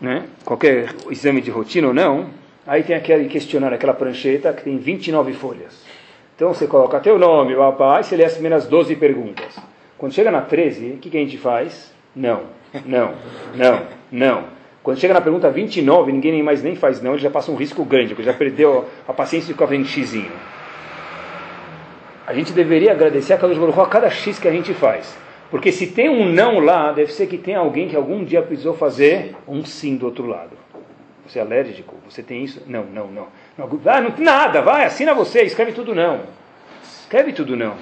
né, qualquer exame de rotina ou não, aí tem aquele questionário, aquela prancheta que tem 29 folhas. Então você coloca teu nome, papai, você lê as primeiras 12 perguntas. Quando chega na 13, o que, que a gente faz? Não, não, não, não. Quando chega na pergunta 29, ninguém nem mais nem faz não, ele já passa um risco grande, porque já perdeu a paciência de ficar vendo xizinho. A gente deveria agradecer a Kadosh Baruch a cada X que a gente faz. Porque se tem um não lá, deve ser que tem alguém que algum dia precisou fazer um sim do outro lado. Você é alérgico? Você tem isso? Não, não, não. ah, não nada, vai, assina você, escreve tudo não. Escreve tudo não.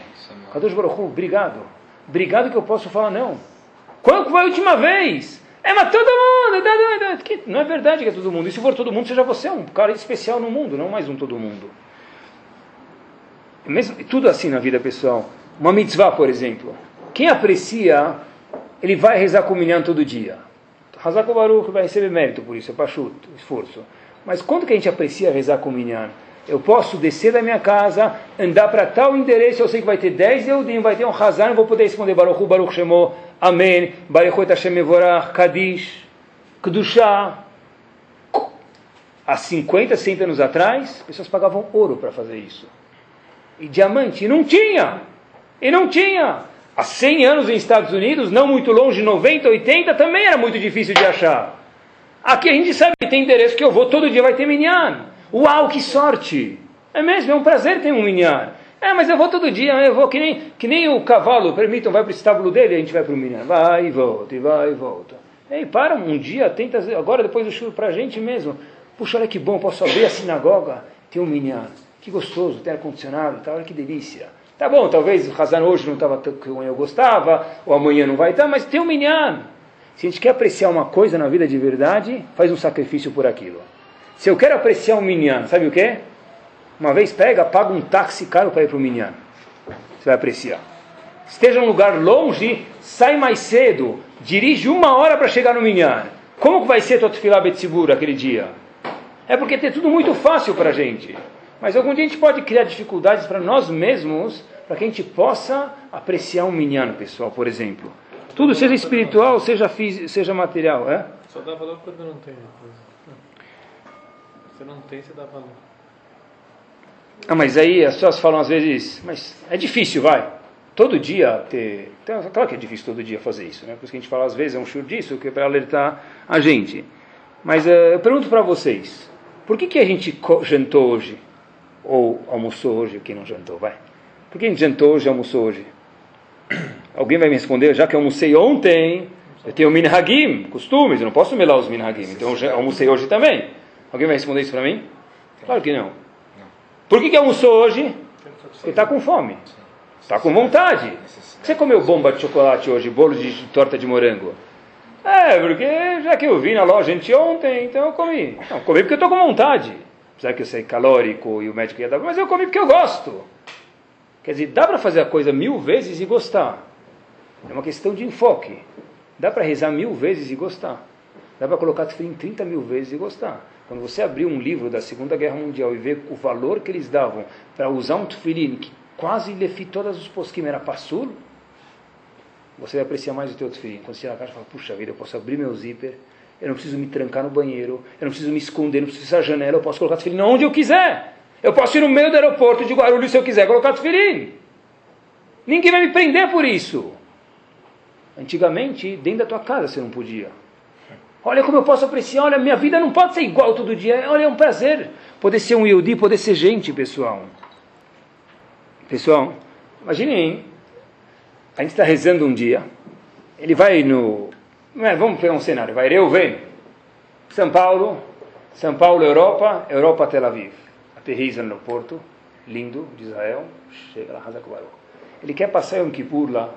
Kadosh Baruch obrigado. Obrigado que eu posso falar não. Quando foi a última vez? É, mas todo mundo. Não é verdade que é todo mundo. E se for todo mundo, seja você um cara especial no mundo, não mais um todo mundo. Mesmo, tudo assim na vida pessoal. Uma mitzvah, por exemplo. Quem aprecia, ele vai rezar com o minyan todo dia. Hazak Baruch vai receber mérito por isso, é pachuto, esforço. Mas quando que a gente aprecia rezar com o minyan? Eu posso descer da minha casa, andar para tal endereço, eu sei que vai ter 10 Eudim, vai ter um Hazan, vou poder responder Baruch Hu, Baruch Shemo, Amém, Baruch Hashem Evorach, Kadish, Kedushá. há 50, 100 anos atrás, as pessoas pagavam ouro para fazer isso. E diamante, e não tinha. E não tinha. Há 100 anos nos Estados Unidos, não muito longe, 90, 80, também era muito difícil de achar. Aqui a gente sabe que tem endereço que eu vou, todo dia vai ter minyan. Uau, que sorte! É mesmo, é um prazer ter um minyan. É, mas eu vou todo dia, eu vou que nem, que nem o cavalo, permitam, vai para o estábulo dele, a gente vai para o minyan. Vai e volta, e vai e volta. Ei, para um dia, tenta, agora depois do chuva para a gente mesmo. Puxa, olha que bom, posso abrir a sinagoga, tem um minyan. Que gostoso, tem ar-condicionado, tá, olha que delícia. Tá bom, talvez o Hazan hoje não estava como eu gostava, ou amanhã não vai estar, mas tem um minyan. Se a gente quer apreciar uma coisa na vida de verdade, faz um sacrifício por aquilo. Se eu quero apreciar um minyan, sabe o que? Uma vez pega, paga um táxi caro para ir para o minyan. Você vai apreciar. Esteja num lugar longe, sai mais cedo, dirige uma hora para chegar no minyan. Como vai ser tua tefilá betzibur aquele dia? É porque tem tudo muito fácil para a gente. Mas algum dia a gente pode criar dificuldades para nós mesmos, para que a gente possa apreciar um minyan, pessoal, por exemplo. Tudo, seja espiritual, seja físico, seja material. É? Só dá valor quando não tem. Se não tem, você dá valor. Ah, mas aí as pessoas falam às vezes, mas é difícil, vai. Todo dia ter. Então, claro que é difícil todo dia fazer isso, né? Por isso que a gente fala às vezes, é um churro disso, que é para alertar a gente. Mas uh, eu pergunto para vocês, por que, que a gente jantou hoje? Ou almoçou hoje, quem não jantou, vai. Por que jantou hoje e almoçou hoje? Alguém vai me responder, já que eu almocei ontem, eu tenho minhagim, costumes, eu não posso melar os minhagim, então eu almocei hoje também. Alguém vai responder isso para mim? Claro que não. Por que, que almoçou hoje? Porque está com fome. Está com vontade. Você comeu bomba de chocolate hoje, bolo de torta de morango? É, porque já que eu vi na loja ontem, então eu comi. Não, comi porque eu estou com vontade. Apesar que eu sei calórico e o médico ia dar, mas eu comi porque eu gosto. Quer dizer, dá para fazer a coisa mil vezes e gostar. É uma questão de enfoque. Dá para rezar mil vezes e gostar. Dá para colocar tefilim 30 mil vezes e gostar. Quando você abrir um livro da Segunda Guerra Mundial e ver o valor que eles davam para usar um tefilim que quase lefi todas os posquim era passul, você vai apreciar mais o teu tefilim. Quando você na caixa, fala, puxa vida, eu posso abrir meu zíper, eu não preciso me trancar no banheiro, eu não preciso me esconder, não preciso fechar a janela, eu posso colocar tefilim onde eu quiser. Eu posso ir no meio do aeroporto de Guarulhos se eu quiser colocar tefilim. Ninguém vai me prender por isso. Antigamente, dentro da tua casa você não podia. Olha como eu posso apreciar, olha, minha vida não pode ser igual todo dia. Olha, é um prazer poder ser um Yehudi, poder ser gente, pessoal. Pessoal, imaginem, a gente está rezando um dia, ele vai no... É, vamos pegar um cenário, vai Reuven, São Paulo, São Paulo, Europa, Europa, Tel Aviv. Aterriza no porto, lindo, de Israel, chega lá, Hazakubaru. Ele quer passar um Kippur lá,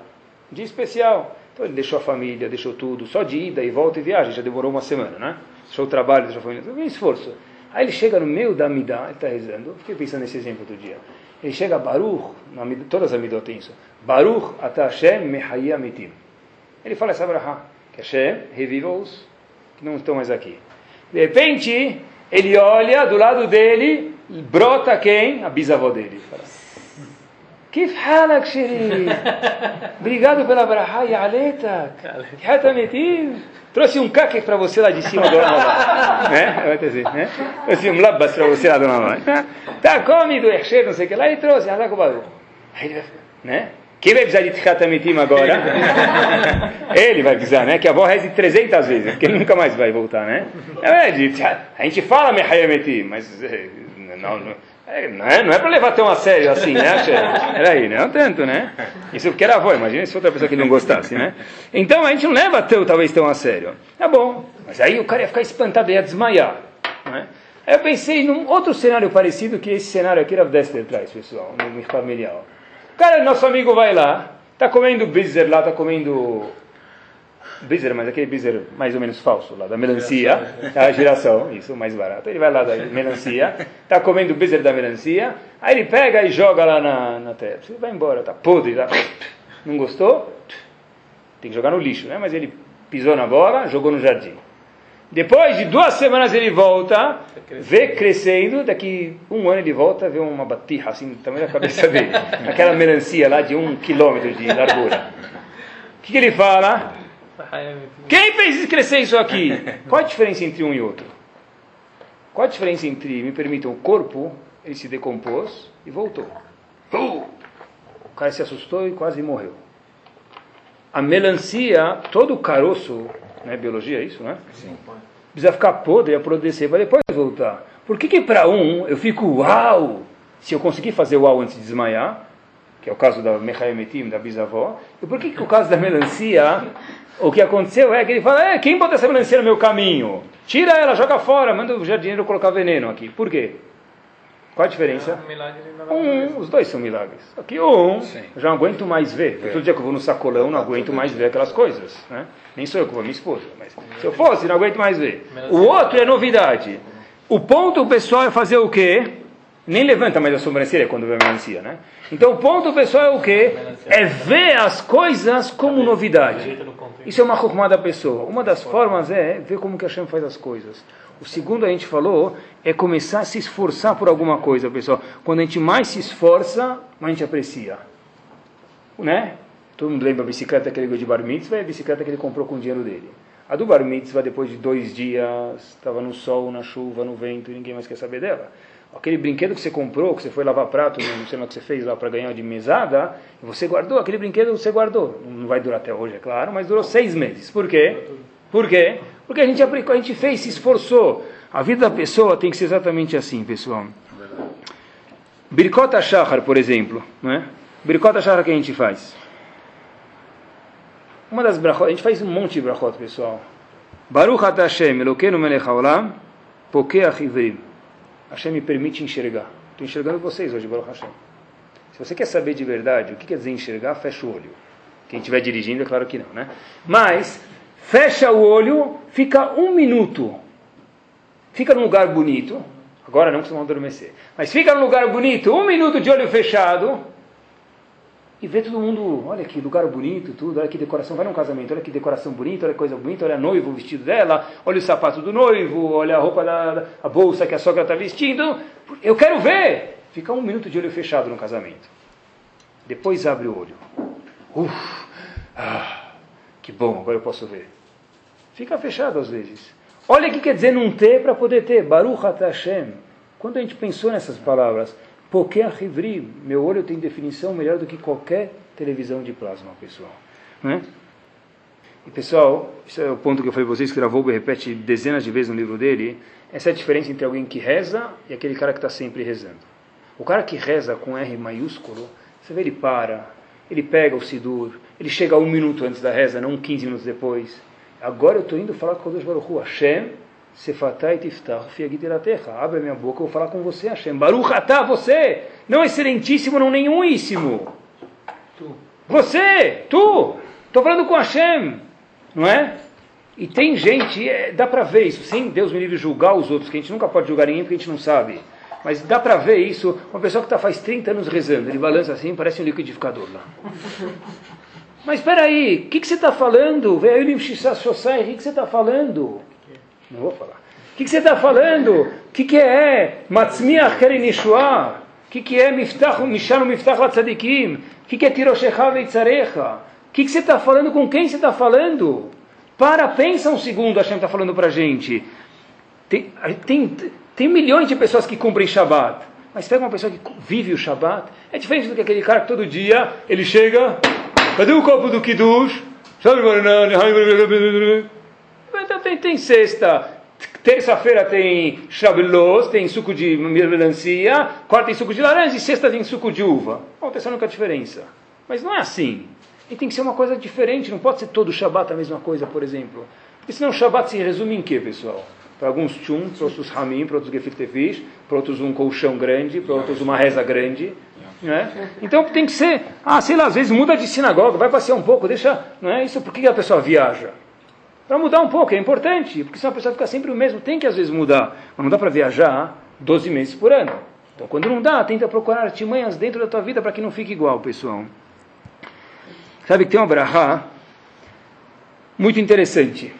dia especial. Então ele deixou a família, deixou tudo, só de ida e volta e viagem, já demorou uma semana, né? Deixou o trabalho, deixou a família, um esforço. Aí ele chega no meio da Amidá, ele está rezando, fiquei pensando nesse exemplo outro dia. Ele chega a Baruch, todas as Amidot têm isso. Baruch ata Hashem mehayi amitim. Ele fala essa brahá, Hashem, reviva-os que não estão mais aqui. De repente, ele olha, do lado dele, brota quem? A bisavó dele. Fala, Kif halak, Obrigado pela braha, e aleta! Trouxe um cake para você lá de cima, dona mamãe. né? Vai dizer, né? Trouxe um labbas para você lá, dona mamãe. Tá, come do Ercher, não sei o que lá, e trouxe. Tá Aí ele vai, né? Quem vai precisar de Tchatametim agora? ele vai precisar, né? que a avó reze 300 vezes porque nunca mais vai voltar né? a gente fala Mehayametim mas não, não é, não é, não é para levar tão a sério assim, né, Peraí, não tanto, né? Isso porque era avó, imagina se outra pessoa que não gostasse, né? Então a gente não leva tão, talvez tão a sério. Tá bom, mas aí o cara ia ficar espantado, ia desmaiar. Né? Aí eu pensei num outro cenário parecido que esse cenário aqui era Dester traz, pessoal, no familiar. O cara, nosso amigo vai lá, tá comendo bizer lá, tá comendo Bizer, mas aquele bizer mais ou menos falso lá, da melancia, a giração, isso, mais barato. Ele vai lá da melancia, está comendo bizer da melancia, aí ele pega e joga lá na, na terra. Você vai embora, tá podre, tá, não gostou? Tem que jogar no lixo, né? Mas ele pisou na bola, jogou no jardim. Depois de duas semanas ele volta, vê crescendo, daqui um ano ele volta, vê uma batirra assim, tamanho da cabeça dele. Aquela melancia lá de um quilômetro de largura. O que, que ele fala? Quem fez crescer isso aqui? Qual a diferença entre um e outro? Qual a diferença entre, me permitam, o corpo, ele se decompôs e voltou. O cara se assustou e quase morreu. A melancia, todo o caroço, né, biologia é isso, né? Sim. Precisa ficar podre, apodrecer para depois voltar. Por que que para um eu fico uau, se eu conseguir fazer uau antes de desmaiar, que é o caso da Mechaemetim, da bisavó, e por que que o caso da melancia, o que aconteceu é que ele fala, é, quem bota essa melancia no meu caminho? Tira ela, joga fora, manda o jardineiro colocar veneno aqui. Por quê? Qual a diferença? Um, os dois são milagres. Aqui um, Sim. já não aguento mais ver. É. Todo dia que eu vou no sacolão, não aguento mais ver aquelas coisas. Né? Nem sou eu que vou, minha esposa. Mas se eu fosse, não aguento mais ver. O outro é novidade. O ponto pessoal é fazer o quê? Nem levanta mais a sobrancelha quando vê a melancia, né? Então o ponto pessoal é o quê? É ver as coisas como novidade. Isso é uma rucumada da pessoa. Uma das formas é ver como que a Hashem faz as coisas. O segundo a gente falou é começar a se esforçar por alguma coisa, pessoal. Quando a gente mais se esforça, mais a gente aprecia. Né? Todo mundo lembra a bicicleta que ele ganhou de bar mitzvah, é a bicicleta que ele comprou com o dinheiro dele. A do bar mitzvah, depois de dois dias, estava no sol, na chuva, no vento, e ninguém mais quer saber dela. Aquele brinquedo que você comprou, que você foi lavar prato, não sei o que você fez lá para ganhar de mesada, e você guardou, aquele brinquedo você guardou. Não vai durar até hoje, é claro, mas durou seis meses. Por quê? Por quê? Porque a gente aplicou, a gente fez, se esforçou. A vida da pessoa tem que ser exatamente assim, pessoal. Birkota Shahar, por exemplo, não é? Birkota Shahar que a gente faz? Uma das brachot, a gente faz um monte de brachot, pessoal. Baruch Ata Hashem, Elokeinu melech haolam, pokeach ivrim. Hashem me permite enxergar. Estou enxergando vocês hoje, Baruch Hashem. Se você quer saber de verdade o que quer dizer enxergar, fecha o olho. Quem estiver dirigindo, é claro que não, né? Mas, fecha o olho, fica um minuto. Fica num lugar bonito. Agora não, vão adormecer. Mas fica num lugar bonito, um minuto de olho fechado e vê todo mundo, olha que lugar bonito, tudo, olha que decoração, vai num casamento, olha que decoração bonita, olha que coisa bonita, olha a noiva, o vestido dela, olha o sapato do noivo, olha a roupa da a bolsa que a sogra está vestindo. Eu quero ver! Fica um minuto de olho fechado no casamento. Depois abre o olho. Uf, ah, que bom, agora eu posso ver. Fica fechado às vezes. Olha o que quer dizer não ter para poder ter. Baruch Hashem. Quando a gente pensou nessas palavras, porque a Rivri, meu olho tem definição melhor do que qualquer televisão de plasma, pessoal. Né? E pessoal, isso é o ponto que eu falei para vocês, que Ravolgo repete dezenas de vezes no livro dele. Essa é a diferença entre alguém que reza e aquele cara que está sempre rezando. O cara que reza com R maiúsculo, você vê ele para, ele pega o Sidur, ele chega um minuto antes da reza, não 15 minutos depois. Agora eu estou indo falar com o Deus Baruch Hu, Hashem, Sefatai tiftach fiagiteratecha. Abre a minha boca, eu vou falar com você, Hashem. Baruch atah, você. Não excelentíssimo, não nenhumíssimo. Tu. Você, tu. Estou falando com Hashem. Não é? E tem gente, é, dá para ver isso, sem Deus me livre julgar os outros, que a gente nunca pode julgar ninguém porque a gente não sabe. Mas dá para ver isso, uma pessoa que está faz 30 anos rezando, ele balança assim, parece um liquidificador lá. Mas espera aí, o que, que você está falando? O que, que você está falando? Não vou falar. O que, que você está falando? O que, que é Matzmiach Kerinishua? O que, que é Miftach, Mishanu Miftach Latzadikim? O que, que é Tiroshecha Veitzarecha? O que, que você está falando? Com quem você está falando? Para, pensa um segundo, Hashem está falando para a gente. Tem, tem, tem milhões de pessoas que cumprem Shabbat. Mas pega uma pessoa que vive o Shabbat, é diferente do que aquele cara que todo dia ele chega, cadê o copo do Kiddush? Então tem, tem sexta, terça-feira tem shabelos, tem suco de melancia, quarta tem suco de laranja e sexta tem suco de uva. Bom, essa é a única diferença. Mas não é assim. E tem que ser uma coisa diferente, não pode ser todo Shabat a mesma coisa, por exemplo. Porque senão o Shabat se resume em quê, pessoal? Para alguns tchum, para outros ramim, para outros gefiltefish, para outros um colchão grande, para outros uma reza grande. Né? Então tem que ser, ah, sei lá, às vezes muda de sinagoga, vai passear um pouco, deixa, não é isso, por que a pessoa viaja? Para mudar um pouco, é importante, porque senão a pessoa fica sempre o mesmo, tem que às vezes mudar. Mas não dá para viajar 12 meses por ano. Então quando não dá, tenta procurar artimanhas dentro da tua vida para que não fique igual, pessoal. Sabe que tem uma brahá muito interessante.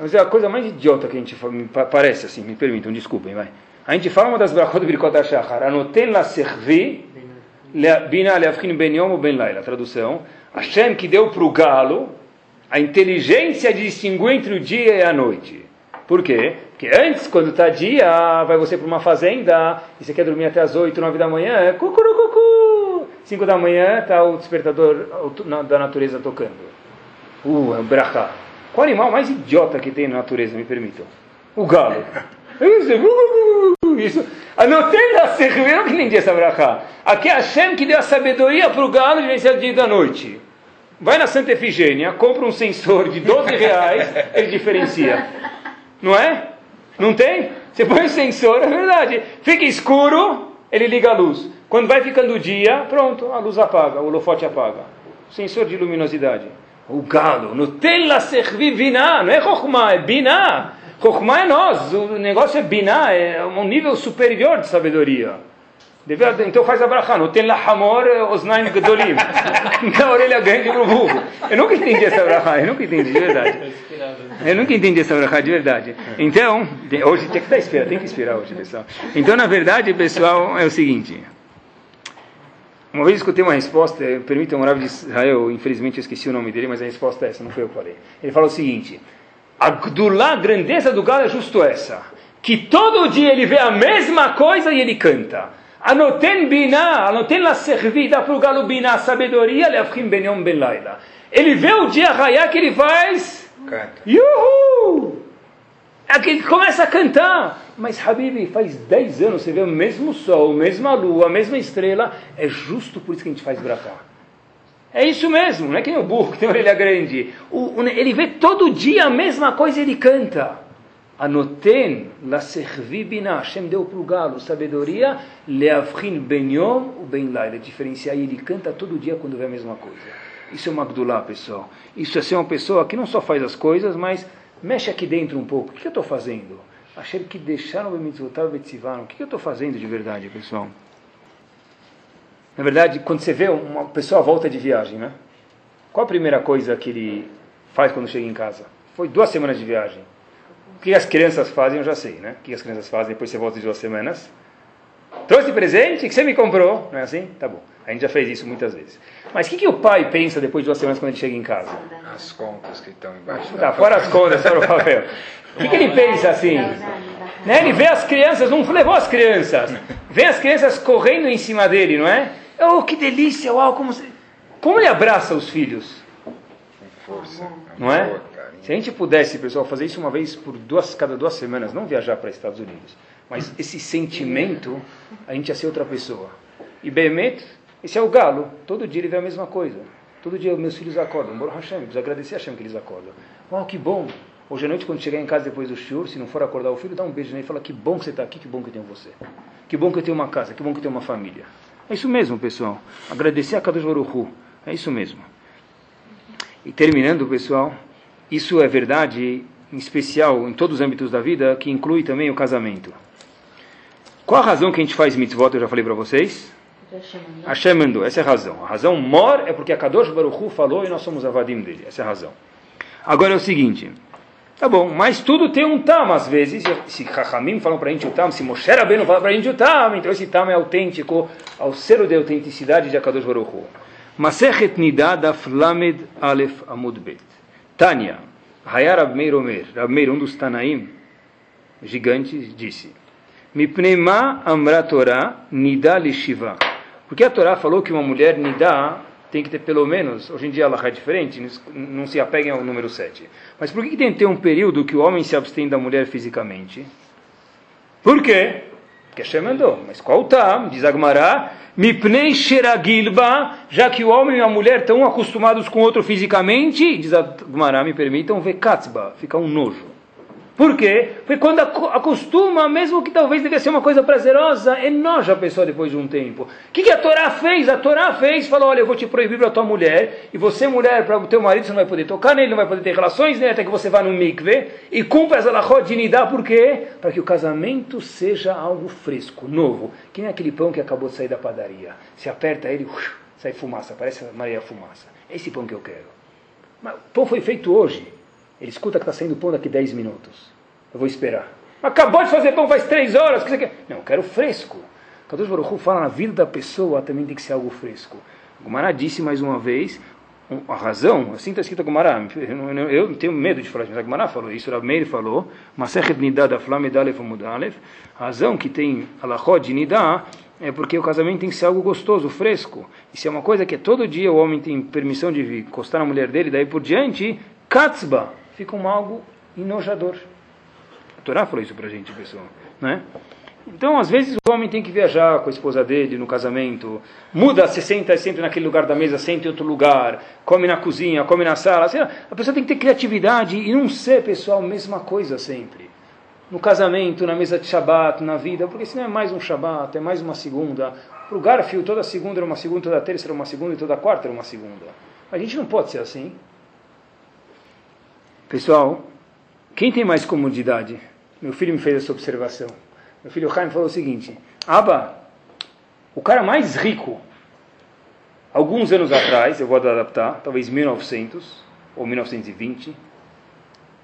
Mas é a coisa mais idiota que a gente fala, parece assim, me permitam, desculpem, vai. A gente fala uma das brachot do Birkot HaShachar, anotem la servi, bina leavchin ben yom ben laila, tradução, Hashem que deu para o galo, a inteligência de distinguir entre o dia e a noite. Por quê? Porque antes, quando está dia, vai você para uma fazenda e você quer dormir até as 8, 9 da manhã, cucurucucu. 5 da manhã está o despertador da natureza tocando. Uh, é um brachá. Qual animal mais idiota que tem na natureza, me permitam? O galo. Isso. Anotei na serra, eu que entendi essa brachá. Aqui é Hashem que deu a sabedoria para o galo de vencer dia da noite. Vai na Santa Efigênia, compra um sensor de 12 reais, ele diferencia. Não é? Não tem? Você põe o sensor, é verdade. Fica escuro, ele liga a luz. Quando vai ficando o dia, pronto, a luz apaga, o holofote apaga. Sensor de luminosidade. O galo, no tela servir biná, não é Chokhmah, é biná. Chokhmah é nós, o negócio é biná, é um nível superior de sabedoria. Então faz a brachá, não tem lahamor osnaim gedolim. Então a orelha grande para o burro. Eu nunca entendi essa brachá, eu nunca entendi de verdade. Eu nunca entendi essa brachá de verdade. Então, hoje tem que estar inspirado, tem que inspirar hoje, pessoal. Então, na verdade, pessoal, é o seguinte. Uma vez escutei uma resposta, permitam um de Israel, infelizmente eu esqueci o nome dele, mas a resposta é essa, não foi eu que falei. Ele falou o seguinte: a Gdulá, grandeza do galo é justo essa, que todo dia ele vê a mesma coisa e ele canta. Anoten biná, anoten la servida para o galo biná, sabedoria, leafrim benyon ben laila. Ele vê o dia raiar que ele faz. Canta. Yuhu! É que ele começa a cantar. Mas, Habibi, faz 10 anos você vê o mesmo sol, a mesma lua, a mesma estrela. É justo por isso que a gente faz brachá. É isso mesmo, não é que nem o burro que tem orelha grande. O, o, ele vê todo dia a mesma coisa e ele canta. Anoten la servi bina. Hashem deu para o galo sabedoria. Leavrin ben yom o ben laila. Diferenciar e ele canta todo dia quando vê a mesma coisa. Isso é uma Gdulá, pessoal. Isso é ser uma pessoa que não só faz as coisas, mas mexe aqui dentro um pouco. O que eu estou fazendo? Achei que deixaram o mitzvotar betzivaram. O que eu estou fazendo de verdade, pessoal? Na verdade, quando você vê uma pessoa volta de viagem, né? Qual a primeira coisa que ele faz quando chega em casa? Foi duas semanas de viagem. O que as crianças fazem, eu já sei, né? O que as crianças fazem depois você volta de duas semanas? Trouxe presente que você me comprou, não é assim? Tá bom. A gente já fez isso muitas vezes. Mas o que, que o pai pensa depois de duas semanas quando ele chega em casa? As contas que estão embaixo. Tá, fora as contas, fora o papel. O que, que ele pensa assim? Né? Ele vê as crianças, não levou as crianças, vê as crianças correndo em cima dele, não é? Oh, que delícia, uau, como, como ele abraça os filhos? Com força. Não é? Se a gente pudesse, pessoal, fazer isso uma vez por duas, cada duas semanas, não viajar para Estados Unidos, mas esse sentimento, a gente ia ser outra pessoa. E Behemet, esse é o galo, todo dia ele vê a mesma coisa. Todo dia meus filhos acordam, Baruch Hashem, preciso agradecer a Hashem que eles acordam. Uau, que bom! Hoje à noite, quando chegar em casa depois do shiur, se não for acordar o filho, dá um beijo nele e fala que bom que você está aqui, que bom que eu tenho você. Que bom que eu tenho uma casa, que bom que eu tenho uma família. É isso mesmo, pessoal. Agradecer a Kadosh Baruch Hu. É isso mesmo. E terminando, pessoal, isso é verdade, em especial em todos os âmbitos da vida, que inclui também o casamento. Qual a razão que a gente faz mitzvot, eu já falei para vocês? Hashem mandou, essa é a razão. A razão mor é porque a Kadosh Baruch Hu falou e nós somos avadim dele. Essa é a razão. Agora é o seguinte, tá bom, mas tudo tem um tam às vezes. Se Chachamim falam para a gente o tam, se Moshe Rabbeinu fala para a gente o tam, então esse tam é autêntico ao selo de autenticidade de Akadosh Baruch Hu. Masechet Nidad Aflamed Aleph Amud Bet. Tânia, Hayar Rab Meir Omer, Rab Meir, um dos Tanaim gigantes, disse Mipnema Amra Torah Nidá Lishiva. Porque a Torá falou que uma mulher Nidá tem que ter pelo menos, hoje em dia ela é diferente, não se apeguem ao número 7. Mas por que, tem que ter um período que o homem se abstém da mulher fisicamente? Por quê? Porque Hashem mandou. Mas qual tá? Diz Agmará, Mipnei Sheragilba, já que o homem e a mulher estão acostumados com o outro fisicamente, diz Agmará, me permitam, Vekatzba, fica um nojo. Por quê? Porque quando acostuma, mesmo que talvez devia ser uma coisa prazerosa, enoja a pessoa depois de um tempo. O que, que a Torá fez? A Torá fez, falou, olha, eu vou te proibir para tua mulher, e você, mulher, para o teu marido, você não vai poder tocar nele, não vai poder ter relações nele, até que você vá no mikve, e cumpra essa lachot de nidá, por quê? Para que o casamento seja algo fresco, novo, que nem aquele pão que acabou de sair da padaria. Se aperta ele, uf, sai fumaça, parece Maria Fumaça. É esse pão que eu quero. Mas o pão foi feito hoje. Ele escuta que está saindo pão daqui 10 minutos. Eu vou esperar. Acabou de fazer pão faz 3 horas. Que você quer? Não, eu quero fresco. Kadosh Baruch fala na vida da pessoa também tem que ser algo fresco. Gumara disse mais uma vez, a razão, assim está escrito Gumará, eu, tenho medo de falar isso, mas a Gumará falou isso, Rav Meir falou, Masechet Nidá da Alef, a razão que tem Alachot de Nidá é porque o casamento tem que ser algo gostoso, fresco, e se é uma coisa que é todo dia o homem tem permissão de encostar na mulher dele, daí por diante, Katzba, fica um algo enojador. A Torá falou isso pra gente, pessoal, né? Então, às vezes, o homem tem que viajar com a esposa dele no casamento, muda, se senta sempre naquele lugar da mesa, senta em outro lugar, come na cozinha, come na sala. Lá, a pessoa tem que ter criatividade e não ser, pessoal, a mesma coisa sempre. No casamento, na mesa de Shabat, na vida, porque senão é mais um Shabat, é mais uma segunda. Para o Garfield, toda segunda era uma segunda, toda terça era uma segunda e toda quarta era uma segunda. A gente não pode ser assim. Pessoal, quem tem mais comodidade? Meu filho me fez essa observação. Meu filho Chaim falou o seguinte: Aba, o cara mais rico, alguns anos atrás, eu vou adaptar, talvez 1900 ou 1920,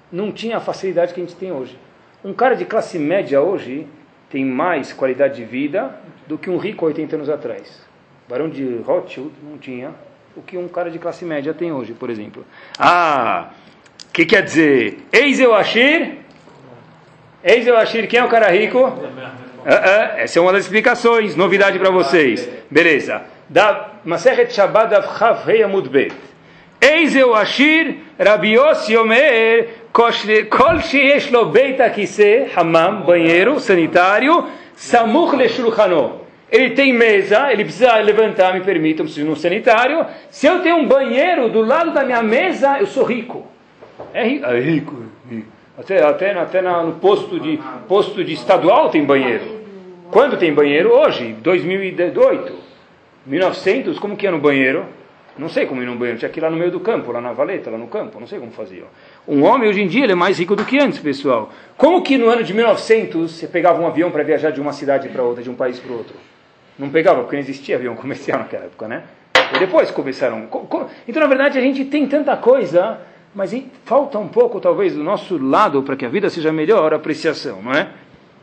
não tinha a facilidade que a gente tem hoje. Um cara de classe média hoje tem mais qualidade de vida do que um rico 80 anos atrás. Barão de Rothschild não tinha o que um cara de classe média tem hoje, por exemplo. Ah, que quer dizer? Eis eu Ashir? Eis eu Ashir, quem é o cara rico? Ah, ah, essa é uma das explicações, novidade para vocês. Beleza. Da Masechet Shabbat Dav Chav Rei Amud Bet. Eis eu Ashir, Rabi Yossi Omer, Kol sheyesh lo beit akise, hamam, banheiro, sanitário, samuch le shulchano. Ele tem mesa, ele precisa levantar, me permitam, preciso ir no sanitário. Se eu tenho um banheiro do lado da minha mesa, eu sou rico. É rico. É rico. Até, até, até no posto de, posto de estadual tem banheiro. Quando tem banheiro? Hoje, 2018. 1900, como que é no banheiro? Não sei como ir no banheiro. Tinha que ir lá no meio do campo, lá na valeta, lá no campo. Não sei como fazia. Um homem, hoje em dia, ele é mais rico do que antes, pessoal. Como que no ano de 1900 você pegava um avião para viajar de uma cidade para outra, de um país para outro? Não pegava, porque não existia avião comercial naquela época, né? E depois começaram. co- co- Então, na verdade, a gente tem tanta coisa, mas falta um pouco, talvez, do nosso lado para que a vida seja melhor, a apreciação, não é?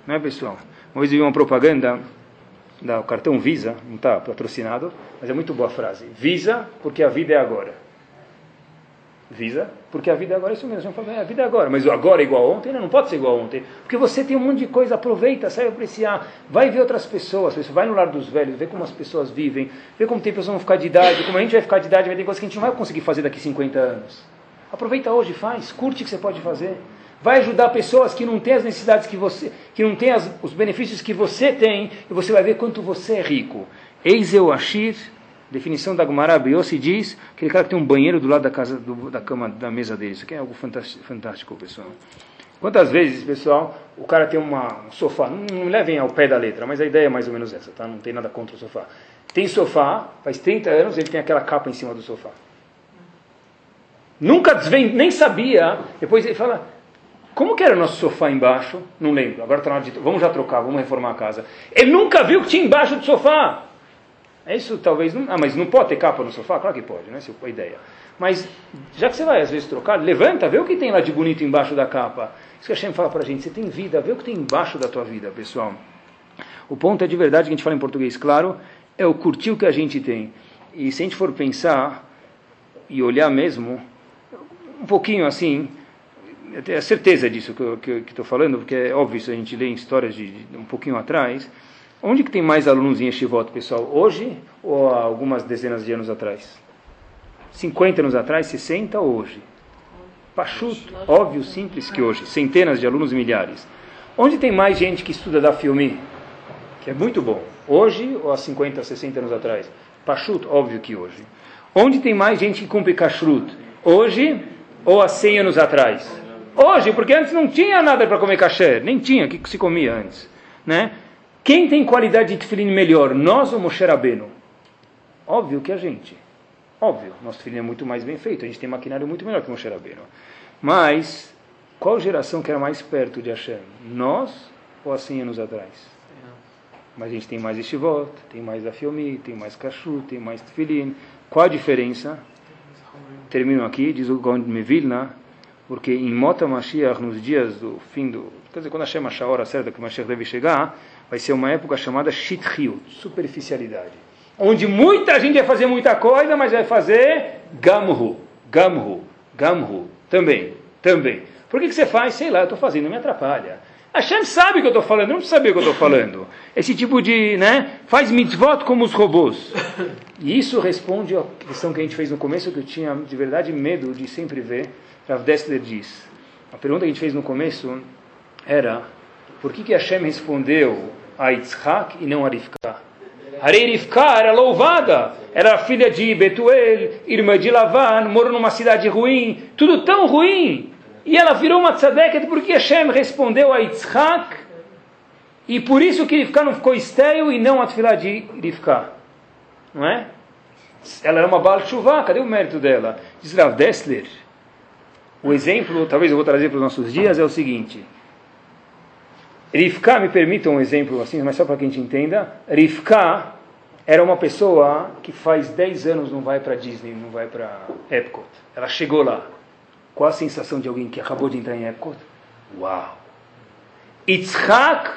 Não é, pessoal? Uma vez vi uma propaganda da o cartão Visa, não está patrocinado, mas é muito boa a frase. Visa, porque a vida é agora. Visa, porque a vida é agora. Isso mesmo, é, a vida é agora. Mas o agora é igual a ontem? Não, não pode ser igual a ontem. Porque você tem um monte de coisa, aproveita, sai apreciar. Vai ver outras pessoas, vai no lar dos velhos, vê como as pessoas vivem, vê como tem pessoas que vão ficar de idade, como a gente vai ficar de idade, vai ter coisas que a gente não vai conseguir fazer daqui 50 anos. Aproveita hoje, faz, curte o que você pode fazer. Vai ajudar pessoas que não têm as necessidades que você, que não têm as, os benefícios que você tem, e você vai ver quanto você é rico. Eis eu Ashir, definição da Gumara Biossi diz, aquele cara que tem um banheiro do lado da casa, do, da cama, da mesa dele. Isso aqui é algo fantástico, fantástico, pessoal. Quantas vezes, pessoal, o cara tem uma, um sofá, não, não levem ao pé da letra, mas a ideia é mais ou menos essa, tá? Não tem nada contra o sofá. Tem sofá, faz 30 anos, ele tem aquela capa em cima do sofá. Nunca desvend... nem sabia. Depois ele fala, como que era o nosso sofá embaixo? Não lembro. Agora está na hora de... Vamos já trocar, vamos reformar a casa. Ele nunca viu o que tinha embaixo do sofá. É isso, talvez. Não... Ah, mas não pode ter capa no sofá? Claro que pode, né? Essa é a ideia. Mas, já que você vai às vezes trocar, levanta, vê o que tem lá de bonito embaixo da capa. Isso que a Hashem fala para a gente. Você tem vida, vê o que tem embaixo da tua vida, pessoal. O ponto é de verdade que a gente fala em português, claro, é o curtir o que a gente tem. E se a gente for pensar e olhar mesmo, um pouquinho assim, eu tenho a certeza disso que eu estou falando, porque é óbvio isso a gente lê em histórias de, de, um pouquinho atrás. Onde que tem mais alunos em Yeshivot, pessoal? Hoje ou há algumas dezenas de anos atrás? 50 anos atrás, 60 ou hoje? Pachut, óbvio, simples que hoje. Centenas de alunos, milhares. Onde tem mais gente que estuda da filme? Que é muito bom. Hoje ou há 50, 60 anos atrás? Pachut, óbvio que hoje. Onde tem mais gente que cumpre kashrut? Hoje ou há 100 anos atrás? Hoje, porque antes não tinha nada para comer kasher, nem tinha, o que se comia antes? Né? Quem tem qualidade de tefilim melhor, nós ou Moshe Rabbeinu? Óbvio que a gente. Óbvio, nosso tefilim é muito mais bem feito, a gente tem maquinário muito melhor que Moshe Rabbeinu. Mas, qual geração que era mais perto de Hashem? Nós ou há 100 anos atrás? Mas a gente tem mais Estivot, tem mais Afiomi, tem mais Kashu, tem mais Tefilin. Qual a diferença? Termino aqui, diz o Gaon de porque em Mota Mashiach, nos dias do fim do... Quer dizer, quando Hashem achar a hora certa que o Mashiach deve chegar, vai ser uma época chamada Shithiut, superficialidade. Onde muita gente vai fazer muita coisa, mas vai fazer Gamhu, Gamhu, Gamhu, também, também. Por que, que você faz? Sei lá, eu estou fazendo, me atrapalha. Hashem sabe o que eu estou falando, não precisa saber o que eu estou falando. Esse tipo de, né, faz mitzvot como os robôs. E isso responde à questão que a gente fez no começo, que eu tinha de verdade medo de sempre ver. Rav Dessler diz. A pergunta que a gente fez no começo era, por que que Hashem respondeu a Yitzhak e não a Rivka? Rivka era louvada, era filha de Betuel, irmã de Lavan, morou numa cidade ruim, tudo tão ruim. E ela virou uma tzadeket porque Hashem respondeu a Yitzhak e por isso que Rivka não ficou estéril e não a filha de Rivka. Não é? Ela era uma Baal Shuvah, cadê o mérito dela? Diz Rav Dessler. O exemplo, talvez eu vou trazer para os nossos dias, é o seguinte. Rivka, me permita um exemplo assim, mas só para que a gente entenda. Rivka era uma pessoa que faz 10 anos não vai para Disney, não vai para Epcot. Ela chegou lá. Qual a sensação de alguém que acabou de entrar em Epcot? Uau! Yitzhak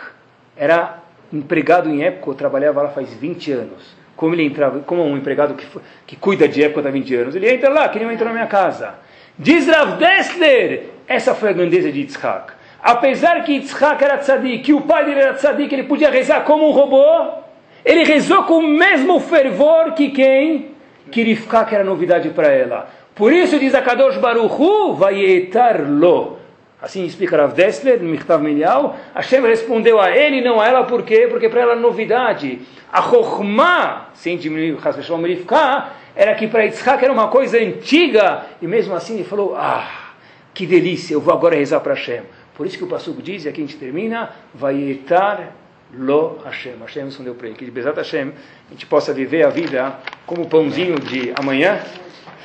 era empregado em Epcot, trabalhava lá faz 20 anos. Como ele entrava, como um empregado que, que cuida de Epcot há 20 anos, ele entra lá, que nem entrou na minha casa. Diz Rav Dessler, essa foi a grandeza de Yitzhak. Apesar que Yitzhak era tzadik, que o pai dele era tzadik, ele podia rezar como um robô, ele rezou com o mesmo fervor que quem? Que Rivka, que era novidade para ela. Por isso diz a Kadosh Baruchu, vai etar lo. Assim explica Rav Dessler, no Michtav Melial. Hashem respondeu a ele, não a ela, por quê? Porque para ela novidade. A Chokhmah, sem diminuir era que para Yitzhak era uma coisa antiga. E mesmo assim ele falou, ah, que delícia, eu vou agora rezar para Hashem. Por isso que o Passuco diz, e aqui a gente termina, vai etar lo Hashem. Hashem respondeu para ele, que de Bezat Hashem a gente possa viver a vida como o pãozinho de amanhã,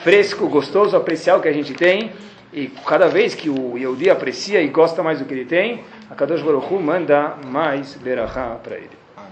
fresco, gostoso, apreciar o que a gente tem. E cada vez que o Yehudi aprecia e gosta mais do que ele tem, a Kadosh Baruch Hu manda mais berachá para ele. Amém.